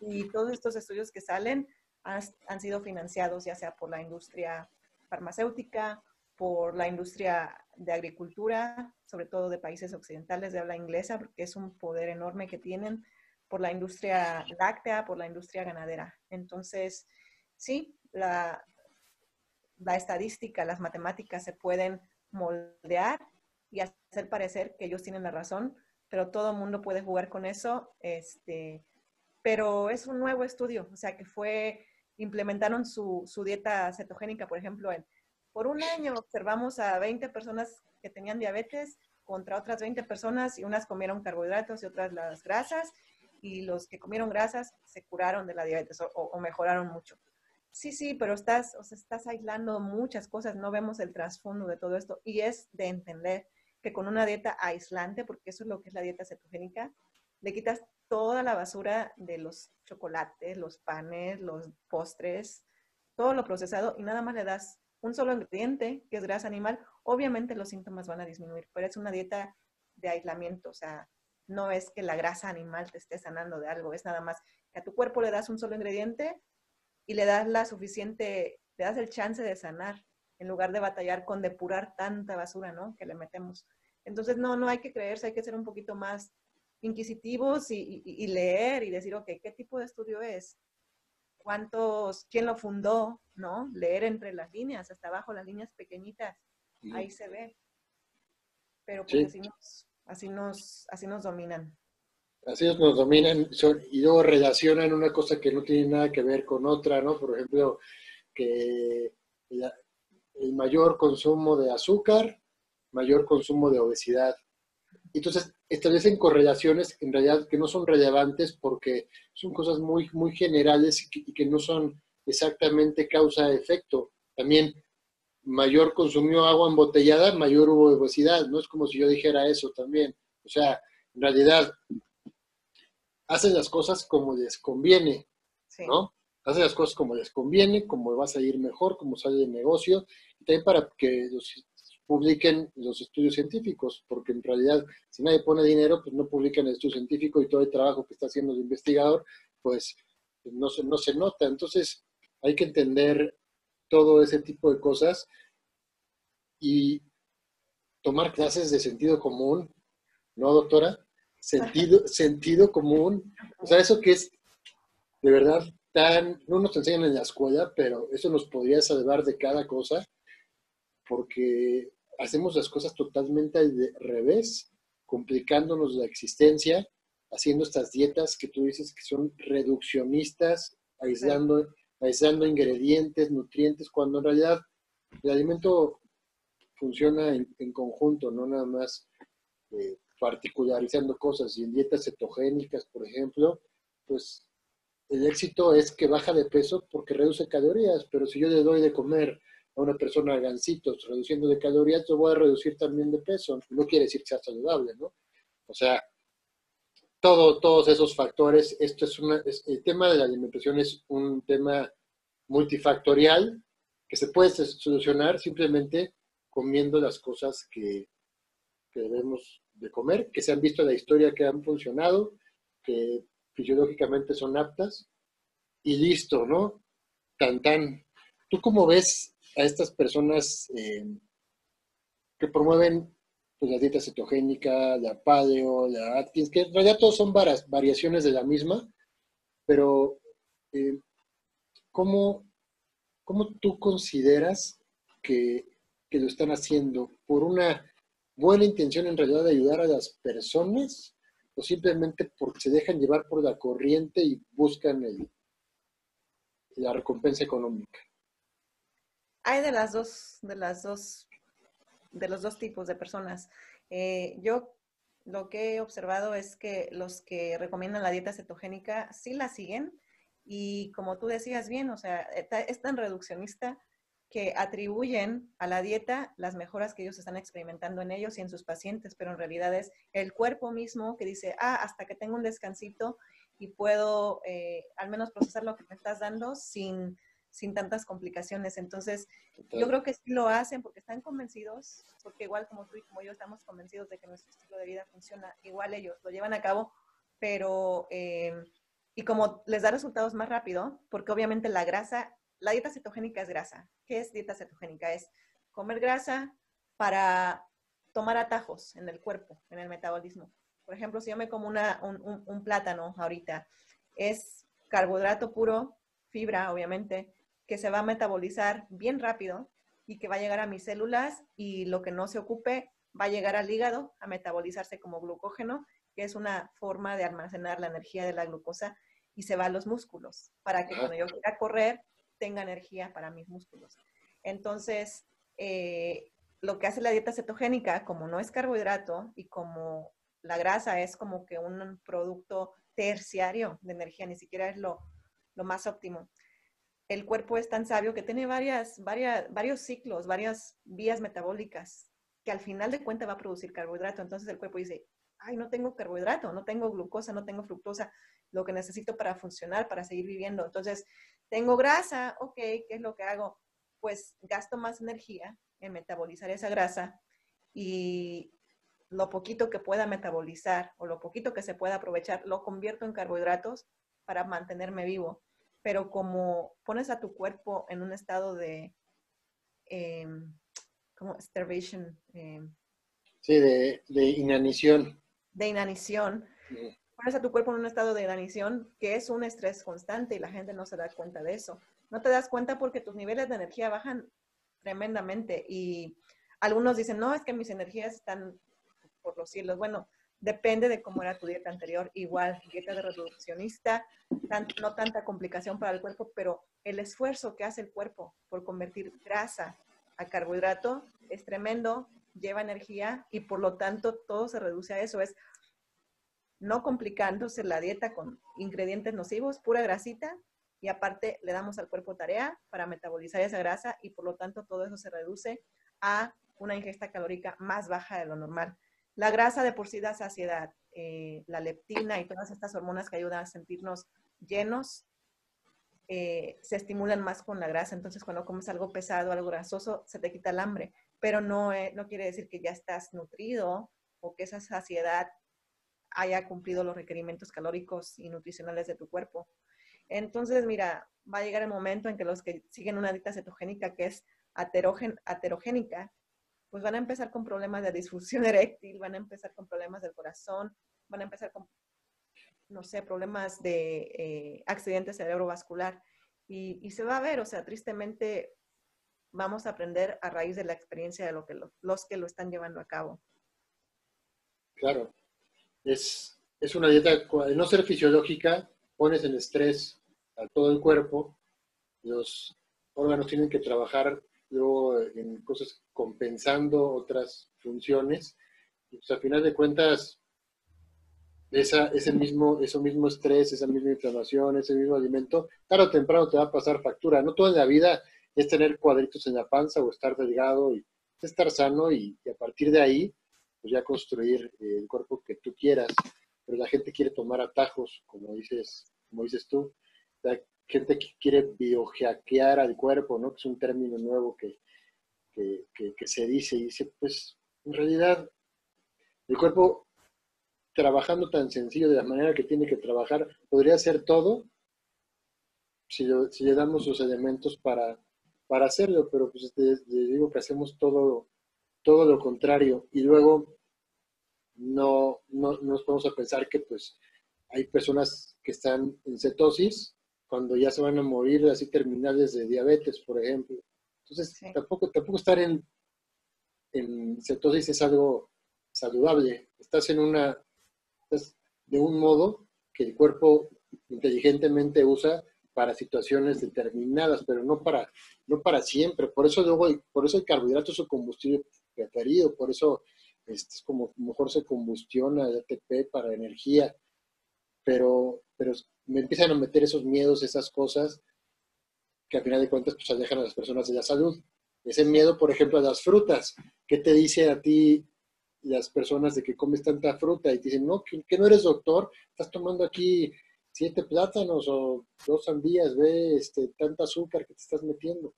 Y todos estos estudios que salen han sido financiados ya sea por la industria farmacéutica, por la industria de agricultura, sobre todo de países occidentales de habla inglesa, porque es un poder enorme que tienen, por la industria láctea, por la industria ganadera. Entonces, sí, la, la estadística, las matemáticas se pueden moldear y hacer parecer que ellos tienen la razón, pero todo el mundo puede jugar con eso. Este, pero es un nuevo estudio, o sea que fue, implementaron su, su dieta cetogénica, por ejemplo, en, por un año observamos a 20 personas que tenían diabetes contra otras 20 personas y unas comieron carbohidratos y otras las grasas y los que comieron grasas se curaron de la diabetes o, o mejoraron mucho. Sí, sí, pero estás, o sea, estás aislando muchas cosas, no vemos el trasfondo de todo esto y es de entender que con una dieta aislante, porque eso es lo que es la dieta cetogénica, le quitas toda la basura de los chocolates, los panes, los postres, todo lo procesado y nada más le das un solo ingrediente, que es grasa animal, obviamente los síntomas van a disminuir, pero es una dieta de aislamiento, o sea, no es que la grasa animal te esté sanando de algo, es nada más que a tu cuerpo le das un solo ingrediente y le das la suficiente, le das el chance de sanar, en lugar de batallar con depurar tanta basura, ¿no? Que le metemos. Entonces, no, no hay que creerse, hay que ser un poquito más inquisitivos y, leer y decir, ok, ¿qué tipo de estudio es? ¿Cuántos, quién lo fundó? ¿No? Leer entre las líneas, hasta abajo, las líneas pequeñitas, ahí se ve. Pero pues así, nos, así, nos, así nos dominan. Así es, nos dominan y luego relacionan una cosa que no tiene nada que ver con otra, ¿no? Por ejemplo, que el mayor consumo de azúcar, mayor consumo de obesidad. Entonces, establecen correlaciones en realidad que no son relevantes porque son cosas muy, muy generales y que, no son exactamente causa-efecto. También mayor consumió agua embotellada, mayor hubo obesidad. No es como si yo dijera eso también. O sea, en realidad hacen las cosas como les conviene, ¿no? Hacen las cosas como les conviene, como vas a ir mejor, como sale el negocio, y también para que los publiquen los estudios científicos, porque en realidad si nadie pone dinero, pues no publican el estudio científico y todo el trabajo que está haciendo el investigador, pues no se, no se nota. Entonces hay que entender todo ese tipo de cosas y tomar clases de sentido común, ¿no, doctora? sentido, sentido común. O sea, eso que es de verdad tan, no nos enseñan en la escuela, pero eso nos podría salvar de cada cosa, porque hacemos las cosas totalmente al revés, complicándonos la existencia, haciendo estas dietas que tú dices que son reduccionistas, aislando, aislando ingredientes, nutrientes, cuando en realidad el alimento funciona en, conjunto, no nada más eh, particularizando cosas. Y en dietas cetogénicas, por ejemplo, pues el éxito es que baja de peso porque reduce calorías, pero si yo le doy de comer a una persona gancitos reduciendo de calorías, yo voy a reducir también de peso. No quiere decir que sea saludable, ¿no? O sea, todo, todos esos factores, esto es una, el tema de la alimentación es un tema multifactorial que se puede solucionar simplemente comiendo las cosas que, que debemos de comer, que se han visto en la historia que han funcionado, que fisiológicamente son aptas, y listo, ¿no? Tan, tan. ¿Tú cómo ves a estas personas eh, que promueven pues, la dieta cetogénica, la paleo, la Atkins, que en realidad todos son variaciones de la misma, pero eh, ¿cómo, ¿cómo, tú consideras que, que lo están haciendo? ¿Por una buena intención en realidad de ayudar a las personas o simplemente porque se dejan llevar por la corriente y buscan el, la recompensa económica? Hay de las dos, de las dos, de los dos tipos de personas. Eh, yo lo que he observado es que los que recomiendan la dieta cetogénica sí la siguen y como tú decías bien, o sea, es tan reduccionista que atribuyen a la dieta las mejoras que ellos están experimentando en ellos y en sus pacientes, pero en realidad es el cuerpo mismo que dice, ah, hasta que tengo un descansito y puedo eh, al menos procesar lo que me estás dando sin, sin tantas complicaciones. Entonces, yo creo que sí lo hacen porque están convencidos, porque igual como tú y como yo estamos convencidos de que nuestro estilo de vida funciona, igual ellos lo llevan a cabo, pero, eh, y como les da resultados más rápido, porque obviamente la grasa, la dieta cetogénica es grasa. ¿Qué es dieta cetogénica? Es comer grasa para tomar atajos en el cuerpo, en el metabolismo. Por ejemplo, si yo me como una, un, un plátano ahorita, es carbohidrato puro, fibra, obviamente, que se va a metabolizar bien rápido y que va a llegar a mis células y lo que no se ocupe va a llegar al hígado a metabolizarse como glucógeno, que es una forma de almacenar la energía de la glucosa y se va a los músculos para que cuando yo quiera correr tenga energía para mis músculos. Entonces, eh, lo que hace la dieta cetogénica, como no es carbohidrato y como la grasa es como que un producto terciario de energía, ni siquiera es lo, lo más óptimo el cuerpo es tan sabio que tiene varias, varias, varios ciclos, varias vías metabólicas que al final de cuentas va a producir carbohidrato. Entonces el cuerpo dice, ay, no tengo carbohidrato, no tengo glucosa, no tengo fructosa, lo que necesito para funcionar, para seguir viviendo. Entonces, tengo grasa, ok, ¿qué es lo que hago? Pues gasto más energía en metabolizar esa grasa y lo poquito que pueda metabolizar o lo poquito que se pueda aprovechar, lo convierto en carbohidratos para mantenerme vivo pero como pones a tu cuerpo en un estado de, em, como starvation. Em, sí, de, inanición. De inanición. Pones a tu cuerpo en un estado de inanición que es un estrés constante y la gente no se da cuenta de eso. No te das cuenta porque tus niveles de energía bajan tremendamente y algunos dicen, no, es que mis energías están por los cielos. Bueno, Depende de cómo era tu dieta anterior. Igual, dieta de reduccionista, no tanta complicación para el cuerpo, pero el esfuerzo que hace el cuerpo por convertir grasa a carbohidrato es tremendo, lleva energía y por lo tanto todo se reduce a eso. Es no complicándose la dieta con ingredientes nocivos, pura grasita, y aparte le damos al cuerpo tarea para metabolizar esa grasa y por lo tanto todo eso se reduce a una ingesta calórica más baja de lo normal. La grasa de por sí da saciedad. Eh, la leptina y todas estas hormonas que ayudan a sentirnos llenos eh, se estimulan más con la grasa. Entonces, cuando comes algo pesado, algo grasoso, se te quita el hambre. Pero no, eh, no quiere decir que ya estás nutrido o que esa saciedad haya cumplido los requerimientos calóricos y nutricionales de tu cuerpo. Entonces, mira, va a llegar el momento en que los que siguen una dieta cetogénica que es aterogénica, pues van a empezar con problemas de disfunción eréctil, van a empezar con problemas del corazón, van a empezar con, no sé, problemas de eh, accidente cerebrovascular. Y, se va a ver, o sea, tristemente vamos a aprender a raíz de la experiencia de lo que los que lo están llevando a cabo. Claro, es, es una dieta, al no ser fisiológica, pones en estrés a todo el cuerpo, los órganos tienen que trabajar luego en cosas compensando otras funciones. Y pues al final de cuentas, esa, ese mismo, eso mismo estrés, esa misma inflamación, ese mismo alimento, tarde o temprano te va a pasar factura. No toda la vida es tener cuadritos en la panza o estar delgado y estar sano y, a partir de ahí, pues ya construir el cuerpo que tú quieras. Pero la gente quiere tomar atajos, como dices, como dices tú gente que quiere biohackear al cuerpo, ¿no? Que es un término nuevo que, que, se dice y dice, pues en realidad el cuerpo trabajando tan sencillo de la manera que tiene que trabajar, podría hacer todo si, si le damos los elementos para, para hacerlo, pero pues le, digo que hacemos todo, todo lo contrario y luego no, no, no nos podemos a pensar que pues hay personas que están en cetosis cuando ya se van a morir así terminales de diabetes, por ejemplo. Entonces, tampoco, tampoco estar en, en cetosis es algo saludable. Estás en una, estás de un modo que el cuerpo inteligentemente usa para situaciones determinadas, pero no para, no para siempre. Por eso luego, por eso el carbohidrato es su combustible preferido, por eso este, es como mejor se combustiona el ATP para energía, pero, pero me empiezan a meter esos miedos, esas cosas que al final de cuentas pues alejan a las personas de la salud. Ese miedo, por ejemplo, a las frutas. ¿Qué te dice a ti las personas de que comes tanta fruta y te dicen, no, que, no eres doctor, estás tomando aquí siete plátanos o dos sandías, ve este, tanta azúcar que te estás metiendo.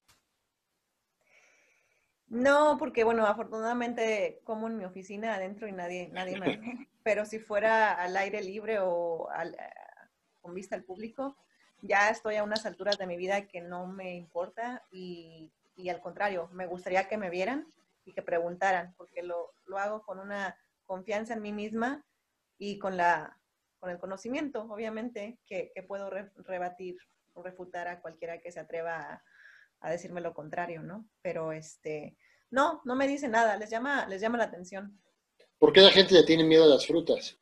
No, porque bueno, afortunadamente como en mi oficina adentro y nadie, nadie me pero si fuera al aire libre o al, con vista al público, ya estoy a unas alturas de mi vida que no me importa y, y al contrario, me gustaría que me vieran y que preguntaran, porque lo, lo hago con una confianza en mí misma y con, la, con el conocimiento, obviamente, que, que puedo rebatir o refutar a cualquiera que se atreva a, a, decirme lo contrario, ¿no? Pero este, no, no me dice nada, les llama, les llama la atención. ¿Por qué la gente le tiene miedo a las frutas?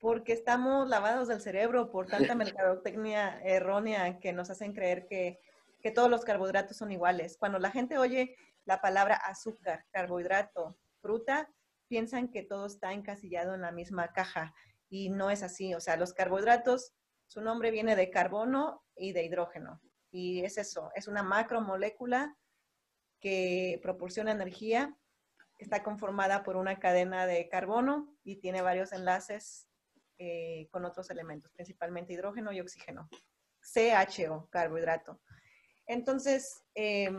Porque estamos lavados del cerebro por tanta mercadotecnia errónea que nos hacen creer que, que todos los carbohidratos son iguales. Cuando la gente oye la palabra azúcar, carbohidrato, fruta, piensan que todo está encasillado en la misma caja y no es así. O sea, los carbohidratos, su nombre viene de carbono y de hidrógeno. Y es eso, es una macromolécula que proporciona energía, está conformada por una cadena de carbono y tiene varios enlaces eh, con otros elementos, principalmente hidrógeno y oxígeno. CHO, carbohidrato. Entonces, eh,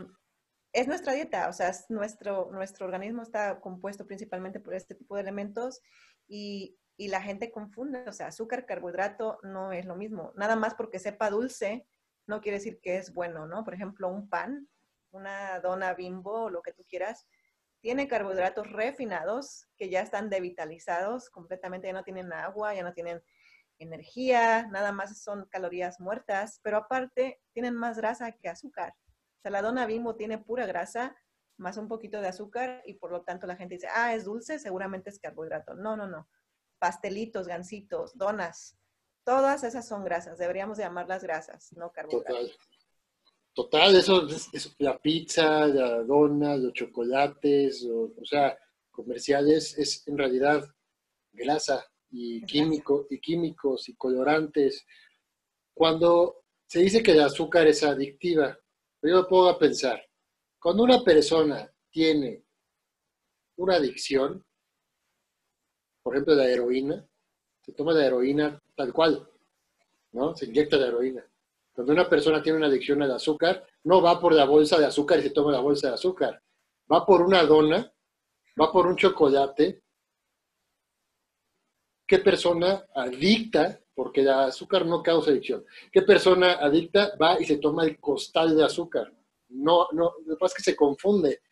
es nuestra dieta, o sea, nuestro, nuestro organismo está compuesto principalmente por este tipo de elementos y, y, la gente confunde, o sea, azúcar, carbohidrato no es lo mismo. Nada más porque sepa dulce no quiere decir que es bueno, ¿no? Por ejemplo, un pan, una dona bimbo, lo que tú quieras, tiene carbohidratos refinados que ya están devitalizados, completamente ya no tienen agua, ya no tienen energía, nada más son calorías muertas, pero aparte tienen más grasa que azúcar. O sea, la dona bimbo tiene pura grasa más un poquito de azúcar y por lo tanto la gente dice, ah, es dulce, seguramente es carbohidrato. No, no, no. Pastelitos, gansitos, donas, todas esas son grasas. Deberíamos llamarlas grasas, no carbohidratos. Total, eso es, la pizza, la dona, los chocolates, o, sea, comerciales, es en realidad grasa y, químico, y químicos y colorantes. Cuando se dice que el azúcar es adictiva, yo puedo a pensar, cuando una persona tiene una adicción, por ejemplo la heroína, se toma la heroína tal cual, ¿no? Se inyecta la heroína. Cuando una persona tiene una adicción al azúcar, no va por la bolsa de azúcar y se toma la bolsa de azúcar. Va por una dona, va por un chocolate. ¿Qué persona adicta porque el azúcar no causa adicción. ¿Qué persona adicta va y se toma el costal de azúcar? No, no, lo que pasa es que se confunde.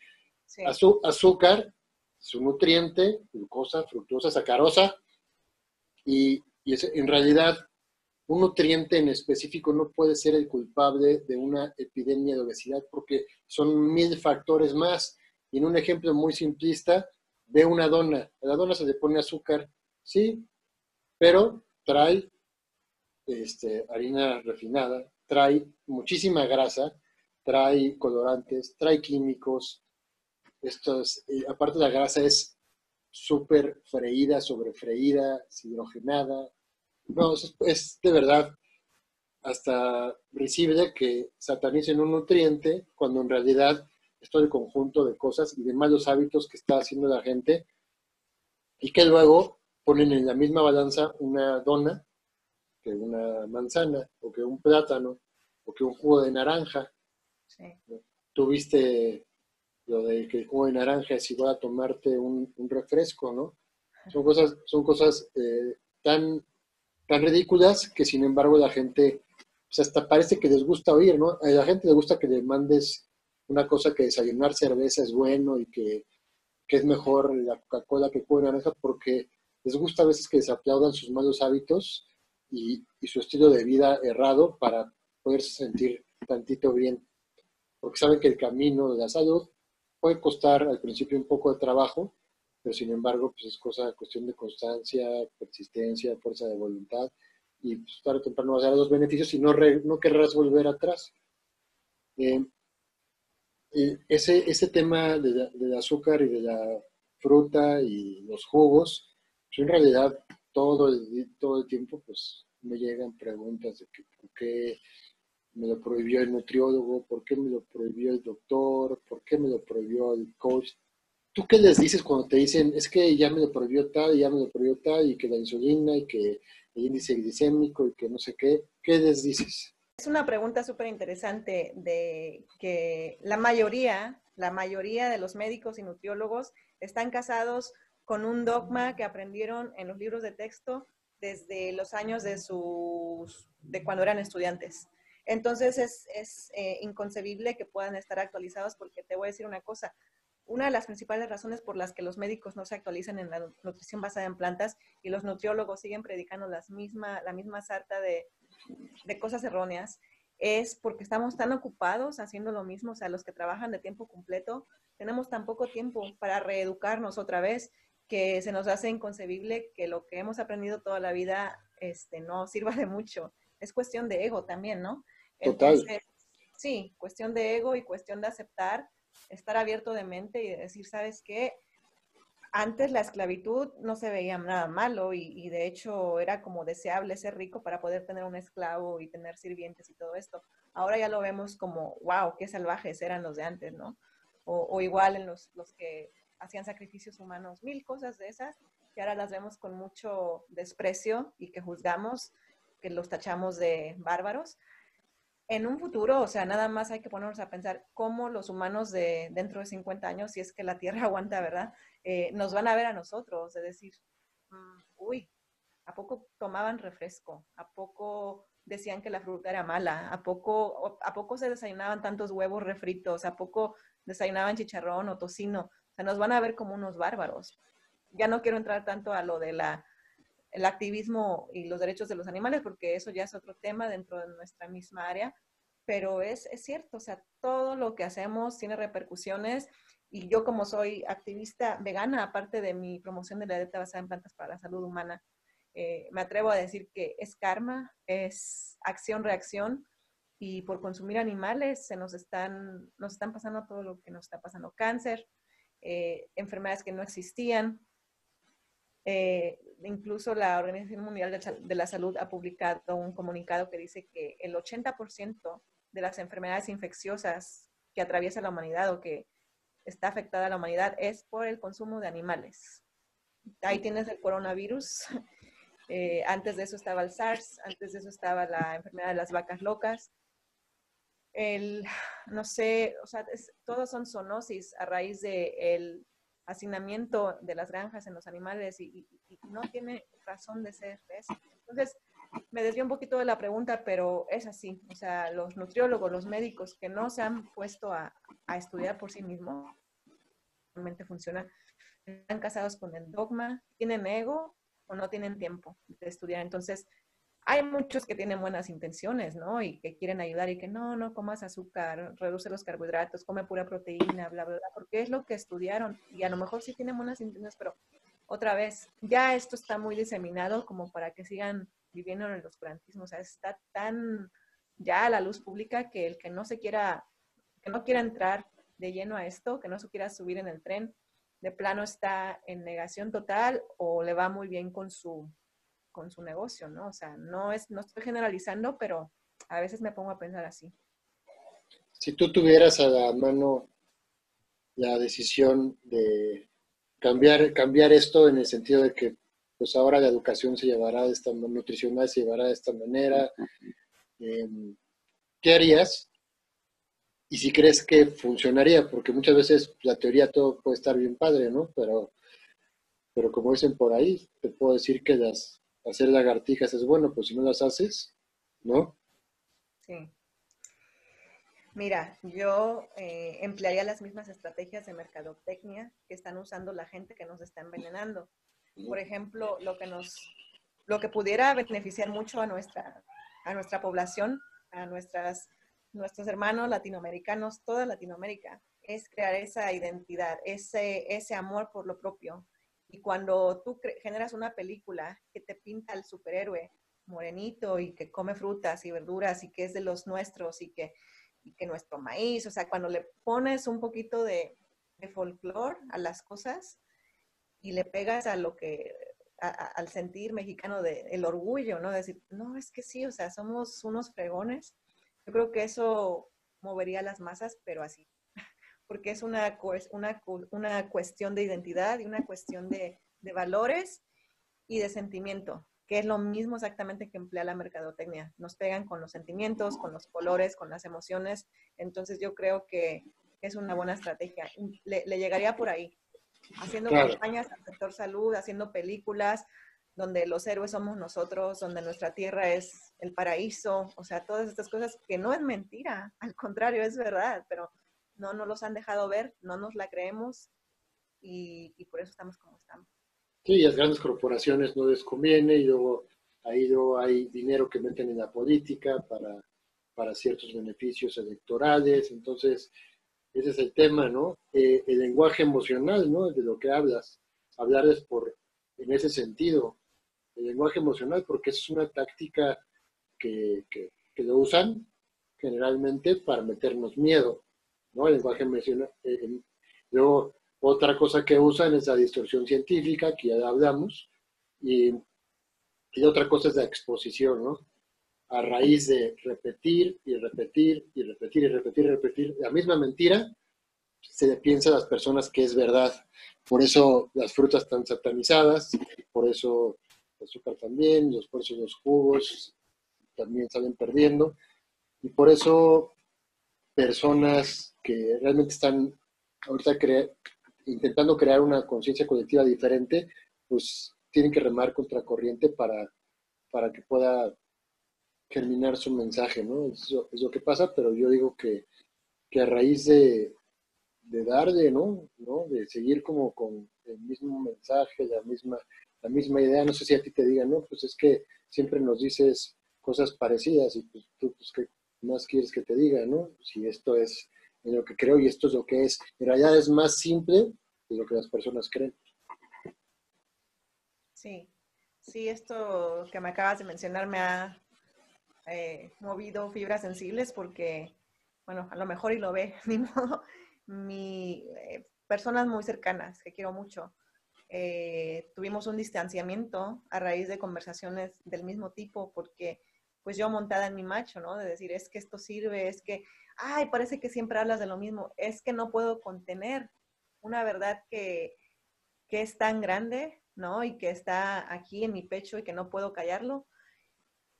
azúcar es un nutriente, glucosa, fructosa, sacarosa, y, y es, en realidad un nutriente en específico no puede ser el culpable de una epidemia de obesidad porque son mil factores más. Y en un ejemplo muy simplista, ve una dona. A la dona se le pone azúcar, sí, pero trae este, harina refinada, trae muchísima grasa, trae colorantes, trae químicos. Estos, aparte la grasa es súper freída, sobrefreída, hidrogenada. No, es, de verdad hasta risible que satanicen un nutriente cuando en realidad es todo el conjunto de cosas y de malos hábitos que está haciendo la gente y que luego ponen en la misma balanza una dona que una manzana, o que un plátano, o que un jugo de naranja. Sí. Tuviste lo de que el jugo de naranja es igual a tomarte un, refresco, ¿no? Son cosas, son cosas eh, tan, tan ridículas que sin embargo la gente, pues hasta parece que les gusta oír, ¿no? A la gente le gusta que le mandes una cosa que desayunar cerveza es bueno y que, que es mejor la Coca-Cola que jugo de naranja porque les gusta a veces que les aplaudan sus malos hábitos y, su estilo de vida errado para poderse sentir tantito bien. Porque saben que el camino de la salud puede costar al principio un poco de trabajo, pero sin embargo, pues es cosa, cuestión de constancia, persistencia, fuerza de voluntad, y pues, tarde o temprano vas a dar los beneficios y no, no querrás volver atrás. Eh, ese, ese tema de del azúcar y de la fruta y los jugos, pues en realidad todo el, todo el tiempo pues me llegan preguntas de que por qué me lo prohibió el nutriólogo, por qué me lo prohibió el doctor, por qué me lo prohibió el coach. ¿Tú qué les dices cuando te dicen, es que ya me lo prohibió tal, ya me lo prohibió tal, y que la insulina, y que el índice glicémico y que no sé qué. ¿Qué les dices? Es una pregunta súper interesante de que la mayoría, la mayoría de los médicos y nutriólogos están casados con un dogma que aprendieron en los libros de texto desde los años de, sus, de cuando eran estudiantes. Entonces es, es eh, inconcebible que puedan estar actualizados porque te voy a decir una cosa, una de las principales razones por las que los médicos no se actualizan en la nutrición basada en plantas y los nutriólogos siguen predicando las misma, la misma sarta de, de cosas erróneas es porque estamos tan ocupados haciendo lo mismo, o sea, los que trabajan de tiempo completo, tenemos tan poco tiempo para reeducarnos otra vez que se nos hace inconcebible que lo que hemos aprendido toda la vida este, no sirva de mucho. Es cuestión de ego también, ¿no? Total. sí, cuestión de ego y cuestión de aceptar, estar abierto de mente y decir, ¿sabes qué? Antes la esclavitud no se veía nada malo y, de hecho era como deseable ser rico para poder tener un esclavo y tener sirvientes y todo esto. Ahora ya lo vemos como, wow, qué salvajes eran los de antes, ¿no? O, o igual en los, los que hacían sacrificios humanos, mil cosas de esas que ahora las vemos con mucho desprecio y que juzgamos, que los tachamos de bárbaros. En un futuro, o sea, nada más hay que ponernos a pensar cómo los humanos de dentro de 50 años, si es que la Tierra aguanta, ¿verdad? Eh, nos van a ver a nosotros, de decir, mm, uy, ¿a poco tomaban refresco? ¿A poco decían que la fruta era mala? ¿A poco, ¿A poco se desayunaban tantos huevos refritos? ¿A poco desayunaban chicharrón o tocino? sea, nos van a ver como unos bárbaros. Ya no quiero entrar tanto a lo de la el activismo y los derechos de los animales, porque eso ya es otro tema dentro de nuestra misma área, pero es, es cierto, o sea, todo lo que hacemos tiene repercusiones y yo como soy activista vegana, aparte de mi promoción de la dieta basada en plantas para la salud humana, eh, me atrevo a decir que es karma, es acción-reacción y por consumir animales se nos están, nos están pasando todo lo que nos está pasando, cáncer, eh, enfermedades que no existían. Eh, incluso la Organización Mundial de la Salud ha publicado un comunicado que dice que el 80% de las enfermedades infecciosas que atraviesa la humanidad o que está afectada a la humanidad es por el consumo de animales. Ahí tienes el coronavirus. Eh, antes de eso estaba el SARS, antes de eso estaba la enfermedad de las vacas locas, el, no sé, o sea, todos son zoonosis a raíz del hacinamiento de las granjas en los animales y, no tiene razón de ser. ¿ves? Entonces, me desvío un poquito de la pregunta, pero es así. O sea, los nutriólogos, los médicos que no se han puesto a, a estudiar por sí mismos, realmente funciona, están casados con el dogma, tienen ego o no tienen tiempo de estudiar. Entonces, hay muchos que tienen buenas intenciones, ¿no? Y que quieren ayudar y que no, no comas azúcar, reduce los carbohidratos, come pura proteína, bla, bla, bla, porque es lo que estudiaron. Y a lo mejor sí tienen buenas intenciones, pero otra vez, ya esto está muy diseminado como para que sigan viviendo en el oscurantismo. O sea, está tan ya a la luz pública que el que no se quiera, que no quiera entrar de lleno a esto, que no se quiera subir en el tren, de plano está en negación total o le va muy bien con su con su negocio, ¿no? O sea, no, es, no estoy generalizando, pero a veces me pongo a pensar así. Si tú tuvieras a la mano la decisión de cambiar, cambiar esto en el sentido de que pues ahora la educación se llevará de esta nutricional se llevará de esta manera, em, ¿qué harías? Y si crees que funcionaría, porque muchas veces la teoría todo puede estar bien padre, ¿no? Pero, pero como dicen por ahí, te puedo decir que las hacer lagartijas es bueno, pues si no las haces, ¿no? Sí. Mira, yo eh, emplearía las mismas estrategias de mercadotecnia que están usando la gente que nos está envenenando. Por ejemplo, lo que nos, lo que pudiera beneficiar mucho a nuestra, a nuestra población, a nuestras, nuestros hermanos latinoamericanos, toda Latinoamérica, es crear esa identidad, ese, ese amor por lo propio, y cuando tú generas una película que te pinta al superhéroe morenito y que come frutas y verduras y que es de los nuestros y que, que nuestro maíz, o sea, cuando le pones un poquito de, de folclore a las cosas y le pegas a lo que, al sentir mexicano del el orgullo, ¿no? Decir, no, es que sí, o sea, somos unos fregones. Yo creo que eso movería las masas, pero así porque es una, una, una cuestión de identidad y una cuestión de, de valores y de sentimiento. que es lo mismo exactamente que emplea la mercadotecnia. Nos pegan con los sentimientos, con los colores, con las emociones. Entonces yo creo que es una buena estrategia. Le, llegaría por ahí, haciendo campañas al sector salud, haciendo películas donde los héroes somos nosotros, donde nuestra tierra es el paraíso, o sea, todas estas cosas que no es mentira, al contrario, es verdad, pero no nos los han dejado ver, no nos la creemos y, y por eso estamos como estamos. Sí, las grandes corporaciones no les conviene y luego ahí luego hay dinero que meten en la política para, para ciertos beneficios electorales. Entonces, ese es el tema, ¿no? Eh, el lenguaje emocional, ¿no? De lo que hablas. Hablar es por, en ese sentido, el lenguaje emocional, porque es una táctica que, que, lo usan generalmente para meternos miedo, ¿no? El lenguaje emocional. Eh, luego, otra cosa que usan es la distorsión científica, que ya hablamos, y, y otra cosa es la exposición, ¿no? A raíz de repetir y repetir y repetir y repetir y repetir la misma mentira, se le piensa a las personas que es verdad. Por eso las frutas están satanizadas, por eso el azúcar también, los, por los jugos también salen perdiendo, y por eso personas que realmente están ahorita cre intentando crear una conciencia colectiva diferente, pues tienen que remar contra corriente para, para que pueda germinar su mensaje, ¿no? Es lo, que pasa, pero yo digo que, a raíz de, de darle, ¿no? ¿no? De seguir como con el mismo mensaje, la misma, la misma idea, no sé si a ti te digan, ¿no? Pues es que siempre nos dices cosas parecidas y pues tú, pues, ¿qué más quieres que te diga, ¿no? Si esto es lo que creo y esto es lo que es. En realidad es más simple de lo que las personas creen. Sí, sí, esto que me acabas de mencionar me ha eh, movido fibras sensibles porque, bueno, a lo mejor y lo ve, ni modo, mi, eh, personas muy cercanas que quiero mucho. Eh, tuvimos un distanciamiento a raíz de conversaciones del mismo tipo porque pues yo montada en mi macho, ¿no? De decir, es que esto sirve, es que ay, parece que siempre hablas de lo mismo, es que no puedo contener una verdad que, es tan grande, ¿no? Y que está aquí en mi pecho y que no puedo callarlo.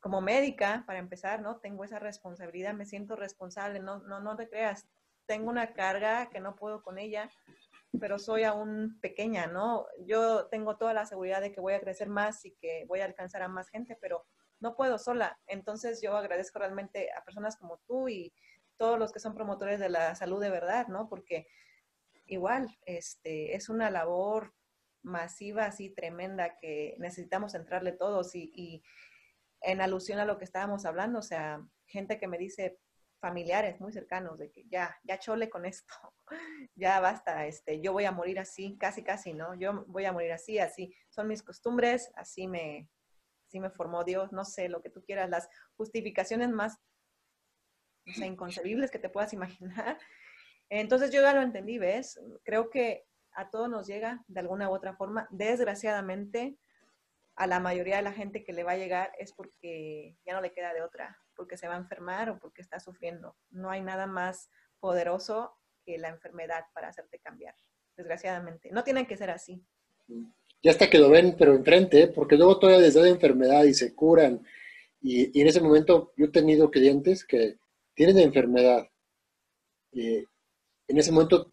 Como médica, para empezar, ¿no? Tengo esa responsabilidad, me siento responsable, no, no, no te creas, tengo una carga que no puedo con ella, pero soy aún pequeña, ¿no? Yo tengo toda la seguridad de que voy a crecer más y que voy a alcanzar a más gente, pero no puedo sola. Entonces yo agradezco realmente a personas como tú y todos los que son promotores de la salud de verdad, ¿no? Porque igual, este, es una labor masiva, así tremenda, que necesitamos entrarle todos y, en alusión a lo que estábamos hablando, o sea, gente que me dice, familiares muy cercanos, de que ya, ya chole con esto, ya basta, este, yo voy a morir así, casi, casi, ¿no? Yo voy a morir así, así, son mis costumbres, así me, así me formó Dios, no sé, lo que tú quieras, las justificaciones más inconcebibles que te puedas imaginar. Entonces yo ya lo entendí, ¿ves? Creo que a todos nos llega de alguna u otra forma. Desgraciadamente, a la mayoría de la gente que le va a llegar es porque ya no le queda de otra, porque se va a enfermar o porque está sufriendo. No hay nada más poderoso que la enfermedad para hacerte cambiar, desgraciadamente. No tiene que ser así. Ya hasta que lo ven, pero enfrente, ¿eh? porque luego todavía les da la enfermedad y se curan. Y, y, en ese momento yo he tenido clientes que tienen enfermedad, en ese momento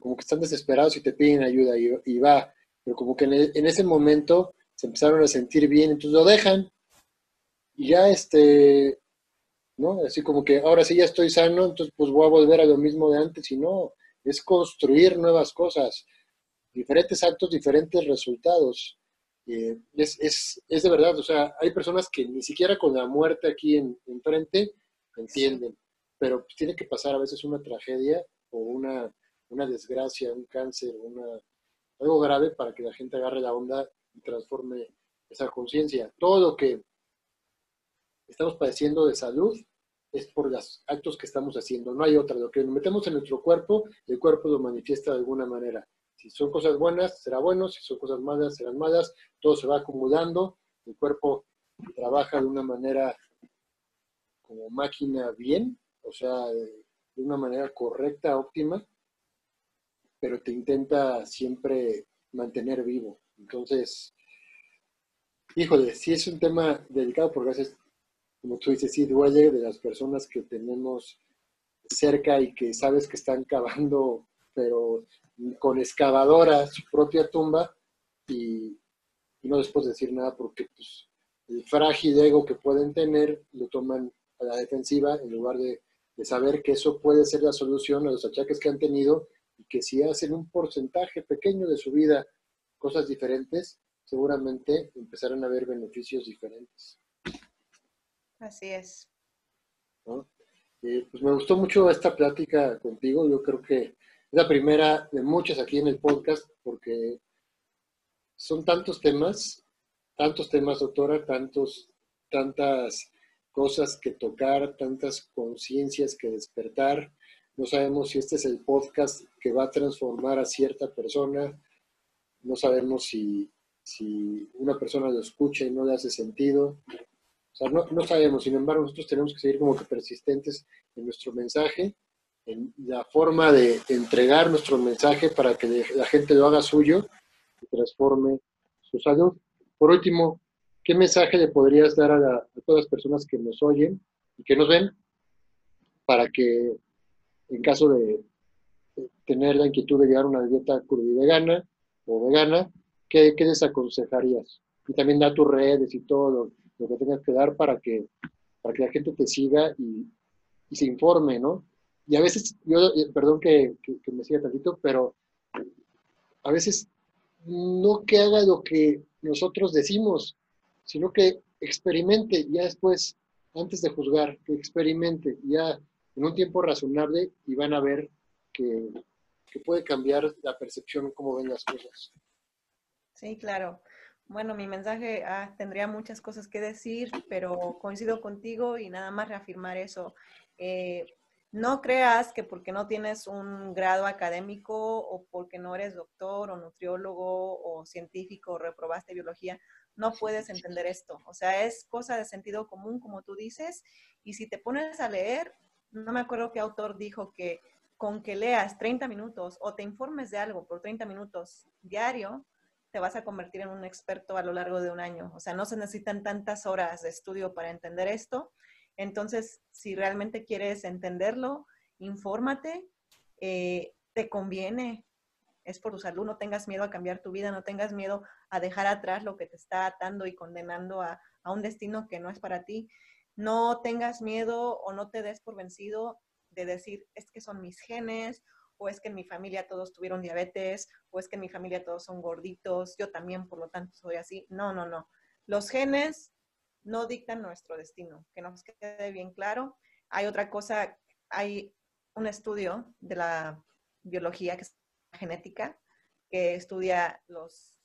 como que están desesperados y te piden ayuda y, va, pero como que en, ese momento se empezaron a sentir bien, entonces lo dejan y ya este, ¿no? Así como que ahora sí ya estoy sano, entonces pues voy a volver a lo mismo de antes y no, es construir nuevas cosas, diferentes actos, diferentes resultados. es, es, es, de verdad, o sea, hay personas que ni siquiera con la muerte aquí en, enfrente entienden, pero tiene que pasar a veces una tragedia o una, una desgracia, un cáncer, una, algo grave para que la gente agarre la onda y transforme esa conciencia. Todo lo que estamos padeciendo de salud es por los actos que estamos haciendo, no hay otra. Lo que nos metemos en nuestro cuerpo, el cuerpo lo manifiesta de alguna manera. Si son cosas buenas, será bueno, si son cosas malas, serán malas, todo se va acumulando, el cuerpo trabaja de una manera como máquina bien, o sea, de una manera correcta, óptima, pero te intenta siempre mantener vivo. Entonces, híjole, sí es un tema delicado porque a veces, como tú dices, sí duele de las personas que tenemos cerca y que sabes que están cavando, pero con excavadora su propia tumba y, no les puedes decir nada porque pues, el frágil ego que pueden tener lo toman a la defensiva en lugar de, de saber que eso puede ser la solución a los achaques que han tenido y que si hacen un porcentaje pequeño de su vida cosas diferentes, seguramente empezarán a ver beneficios diferentes. Así es. Eh, pues me gustó mucho esta plática contigo. Yo creo que la primera de muchas aquí en el podcast porque son tantos temas, tantos temas, doctora, tantos, tantas cosas que tocar, tantas conciencias que despertar. No sabemos si este es el podcast que va a transformar a cierta persona. No sabemos si, una persona lo escucha y no le hace sentido. O sea, no, no sabemos. Sin embargo, nosotros tenemos que seguir como que persistentes en nuestro mensaje, la forma de entregar nuestro mensaje para que la gente lo haga suyo y transforme su salud. Por último, ¿qué mensaje le podrías dar a, todas las personas que nos oyen y que nos ven para que en caso de tener la inquietud de llevar una dieta vegana o vegana, ¿qué, les aconsejarías? Y también da tus redes y todo lo, que tengas que dar para que, para que la gente te siga y, se informe, ¿no? Y a veces, yo, eh, perdón que, me siga tantito, pero a veces no que haga lo que nosotros decimos, sino que experimente ya después, antes de juzgar, que experimente ya en un tiempo razonable y van a ver que, puede cambiar la percepción, cómo ven las cosas. Sí, claro. Bueno, mi mensaje ah, tendría muchas cosas que decir, pero coincido contigo y nada más reafirmar eso. Eh, no creas que porque no tienes un grado académico o porque no eres doctor o nutriólogo o científico o reprobaste biología, no puedes entender esto. O sea, es cosa de sentido común, como tú dices, y si te pones a leer, no me acuerdo qué autor dijo que con que leas 30 minutos o te informes de algo por 30 minutos diario, te vas a convertir en un experto a lo largo de un año. O sea, no se necesitan tantas horas de estudio para entender esto. Entonces, si realmente quieres entenderlo, infórmate, eh, te conviene, es por tu salud, no tengas miedo a cambiar tu vida, no tengas miedo a dejar atrás lo que te está atando y condenando a, un destino que no es para ti. No tengas miedo o no te des por vencido de decir, es que son mis genes, o es que en mi familia todos tuvieron diabetes, o es que en mi familia todos son gorditos, yo también, por lo tanto, soy así. No, no, no. Los genes no dictan nuestro destino, que nos quede bien claro. Hay otra cosa, hay un estudio de la biología que es genética, que estudia los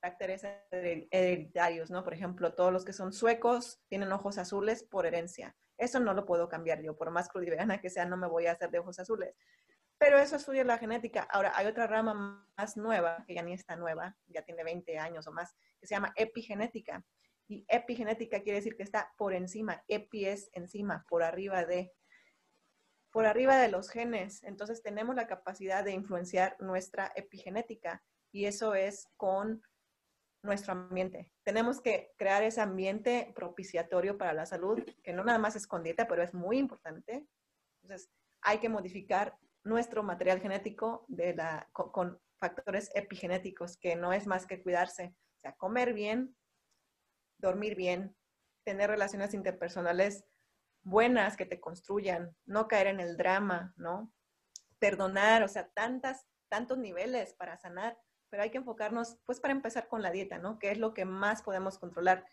caracteres hereditarios, ¿no? Por ejemplo, todos los que son suecos tienen ojos azules por herencia. Eso no lo puedo cambiar yo, por más crudivegana que sea, no me voy a hacer de ojos azules. Pero eso estudia la genética. Ahora, hay otra rama más nueva, que ya ni está nueva, ya tiene 20 años o más, que se llama epigenética. Y epigenética quiere decir que está por encima. Epi es encima, por arriba de por arriba de los genes. Entonces tenemos la capacidad de influenciar nuestra epigenética y eso es con nuestro ambiente. Tenemos que crear ese ambiente propiciatorio para la salud, que no nada más es con dieta, pero es muy importante. Entonces hay que modificar nuestro material genético con, con factores epigenéticos, que no es más que cuidarse. O sea, comer bien, dormir bien, tener relaciones interpersonales buenas que te construyan, no caer en el drama, ¿no? Perdonar, o sea, tantas, tantos niveles para sanar, pero hay que enfocarnos, pues para empezar con la dieta, ¿no? Que es lo que más podemos controlar.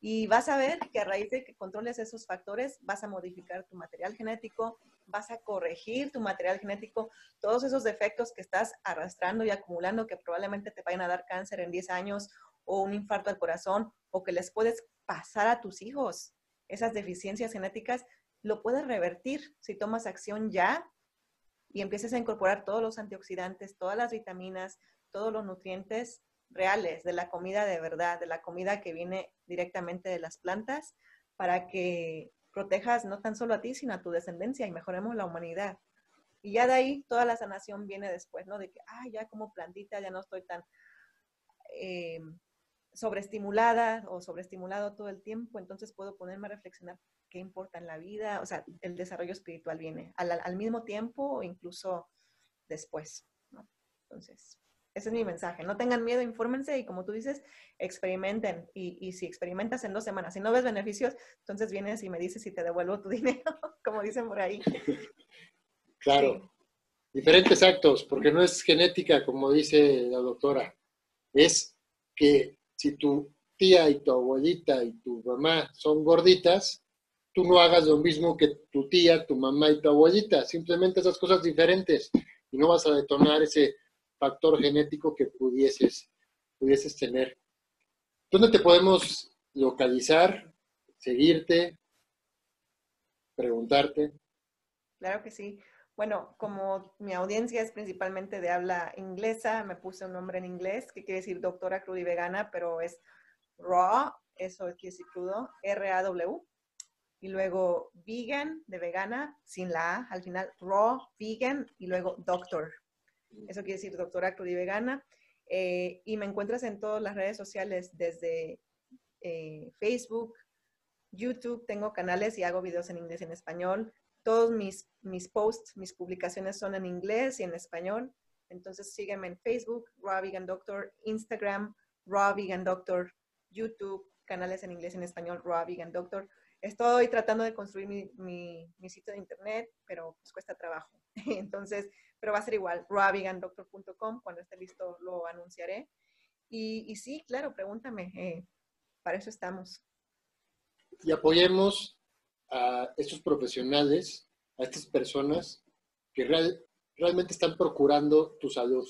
Y vas a ver que a raíz de que controles esos factores, vas a modificar tu material genético, vas a corregir tu material genético, todos esos defectos que estás arrastrando y acumulando que probablemente te vayan a dar cáncer en 10 años o un infarto al corazón o que les puedes pasar a tus hijos esas deficiencias genéticas, lo puedes revertir si tomas acción ya y empiezas a incorporar todos los antioxidantes, todas las vitaminas, todos los nutrientes reales de la comida de verdad, de la comida que viene directamente de las plantas, para que protejas no tan solo a ti, sino a tu descendencia y mejoremos la humanidad. Y ya de ahí toda la sanación viene después, ¿no? De que, ah, ya como plantita, ya no estoy tan eh, sobreestimulada o sobreestimulado todo el tiempo, entonces puedo ponerme a reflexionar qué importa en la vida, o sea, el desarrollo espiritual viene al, al mismo tiempo o incluso después, ¿no? Entonces, ese es mi mensaje. No tengan miedo, infórmense y como tú dices, experimenten. Y, y, si experimentas en dos semanas y no ves beneficios, entonces vienes y me dices si te devuelvo tu dinero, como dicen por ahí. Claro. Diferentes actos, porque no es genética, como dice la doctora. Es que si tu tía y tu abuelita y tu mamá son gorditas, tú no hagas lo mismo que tu tía, tu mamá y tu abuelita. Simplemente esas cosas diferentes. Y no vas a detonar ese factor genético que pudieses, pudieses tener. ¿Dónde te podemos localizar, seguirte, preguntarte? Claro que sí. Bueno, como mi audiencia es principalmente de habla inglesa, me puse un nombre en inglés que quiere decir doctora cruda y vegana, pero es raw, eso quiere decir crudo, R-A-W. Y luego vegan, de vegana, sin la A, al final raw, vegan, y luego doctor, eso quiere decir doctora vegana Eh, y me encuentras en todas las redes sociales, desde eh, Facebook, YouTube, tengo canales y hago videos en inglés y en español. Todos mis, mis posts, mis publicaciones son en inglés y en español. Entonces sígueme en Facebook, Raw Vegan Doctor, Instagram, Raw Vegan Doctor, YouTube, canales en inglés y en español, Raw Vegan Doctor. Estoy tratando de construir mi, mi, mi sitio de internet, pero pues cuesta trabajo. Entonces, pero va a ser igual, ravigandoctor.com, cuando esté listo lo anunciaré. Y, y sí, claro, pregúntame, eh, para eso estamos. Y apoyemos a estos profesionales, a estas personas que real, realmente están procurando tu salud.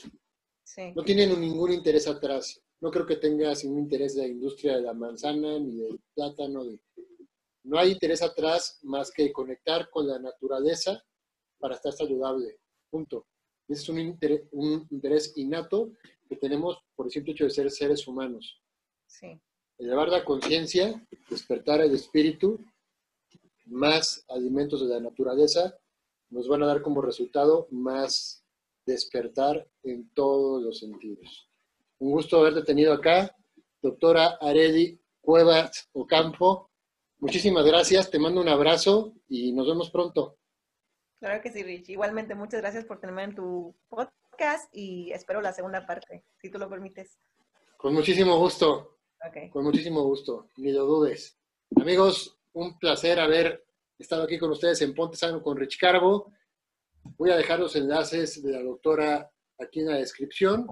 Sí. No tienen ningún interés atrás. No creo que tengas ningún interés de la industria de la manzana ni del plátano. De... No hay interés atrás más que conectar con la naturaleza para estar saludable. Punto. Es un interés, un interés innato que tenemos por el simple hecho de ser seres humanos. Sí. Elevar la conciencia, despertar el espíritu, más alimentos de la naturaleza, nos van a dar como resultado más despertar en todos los sentidos. Un gusto haberte tenido acá, doctora Areli Cuevas Ocampo. Muchísimas gracias, te mando un abrazo y nos vemos pronto. Claro que sí, Rich. Igualmente, muchas gracias por tenerme en tu podcast y espero la segunda parte, si tú lo permites. Con muchísimo gusto. Okay. Con muchísimo gusto, ni lo dudes. Amigos, un placer haber estado aquí con ustedes en Ponte Sano con Rich Carbo. Voy a dejar los enlaces de la doctora aquí en la descripción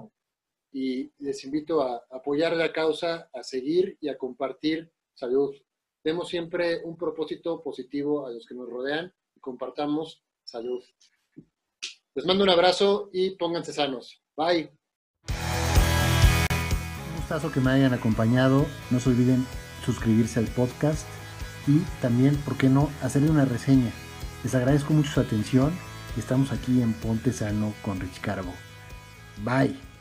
y les invito a apoyar la causa, a seguir y a compartir salud. Demos siempre un propósito positivo a los que nos rodean y compartamos Salud. Les mando un abrazo y pónganse sanos. Bye. Un gustazo que me hayan acompañado. No se olviden suscribirse al podcast y también, ¿por qué no?, hacerle una reseña. Les agradezco mucho su atención estamos aquí en Ponte Sano con Rich Carbo. Bye.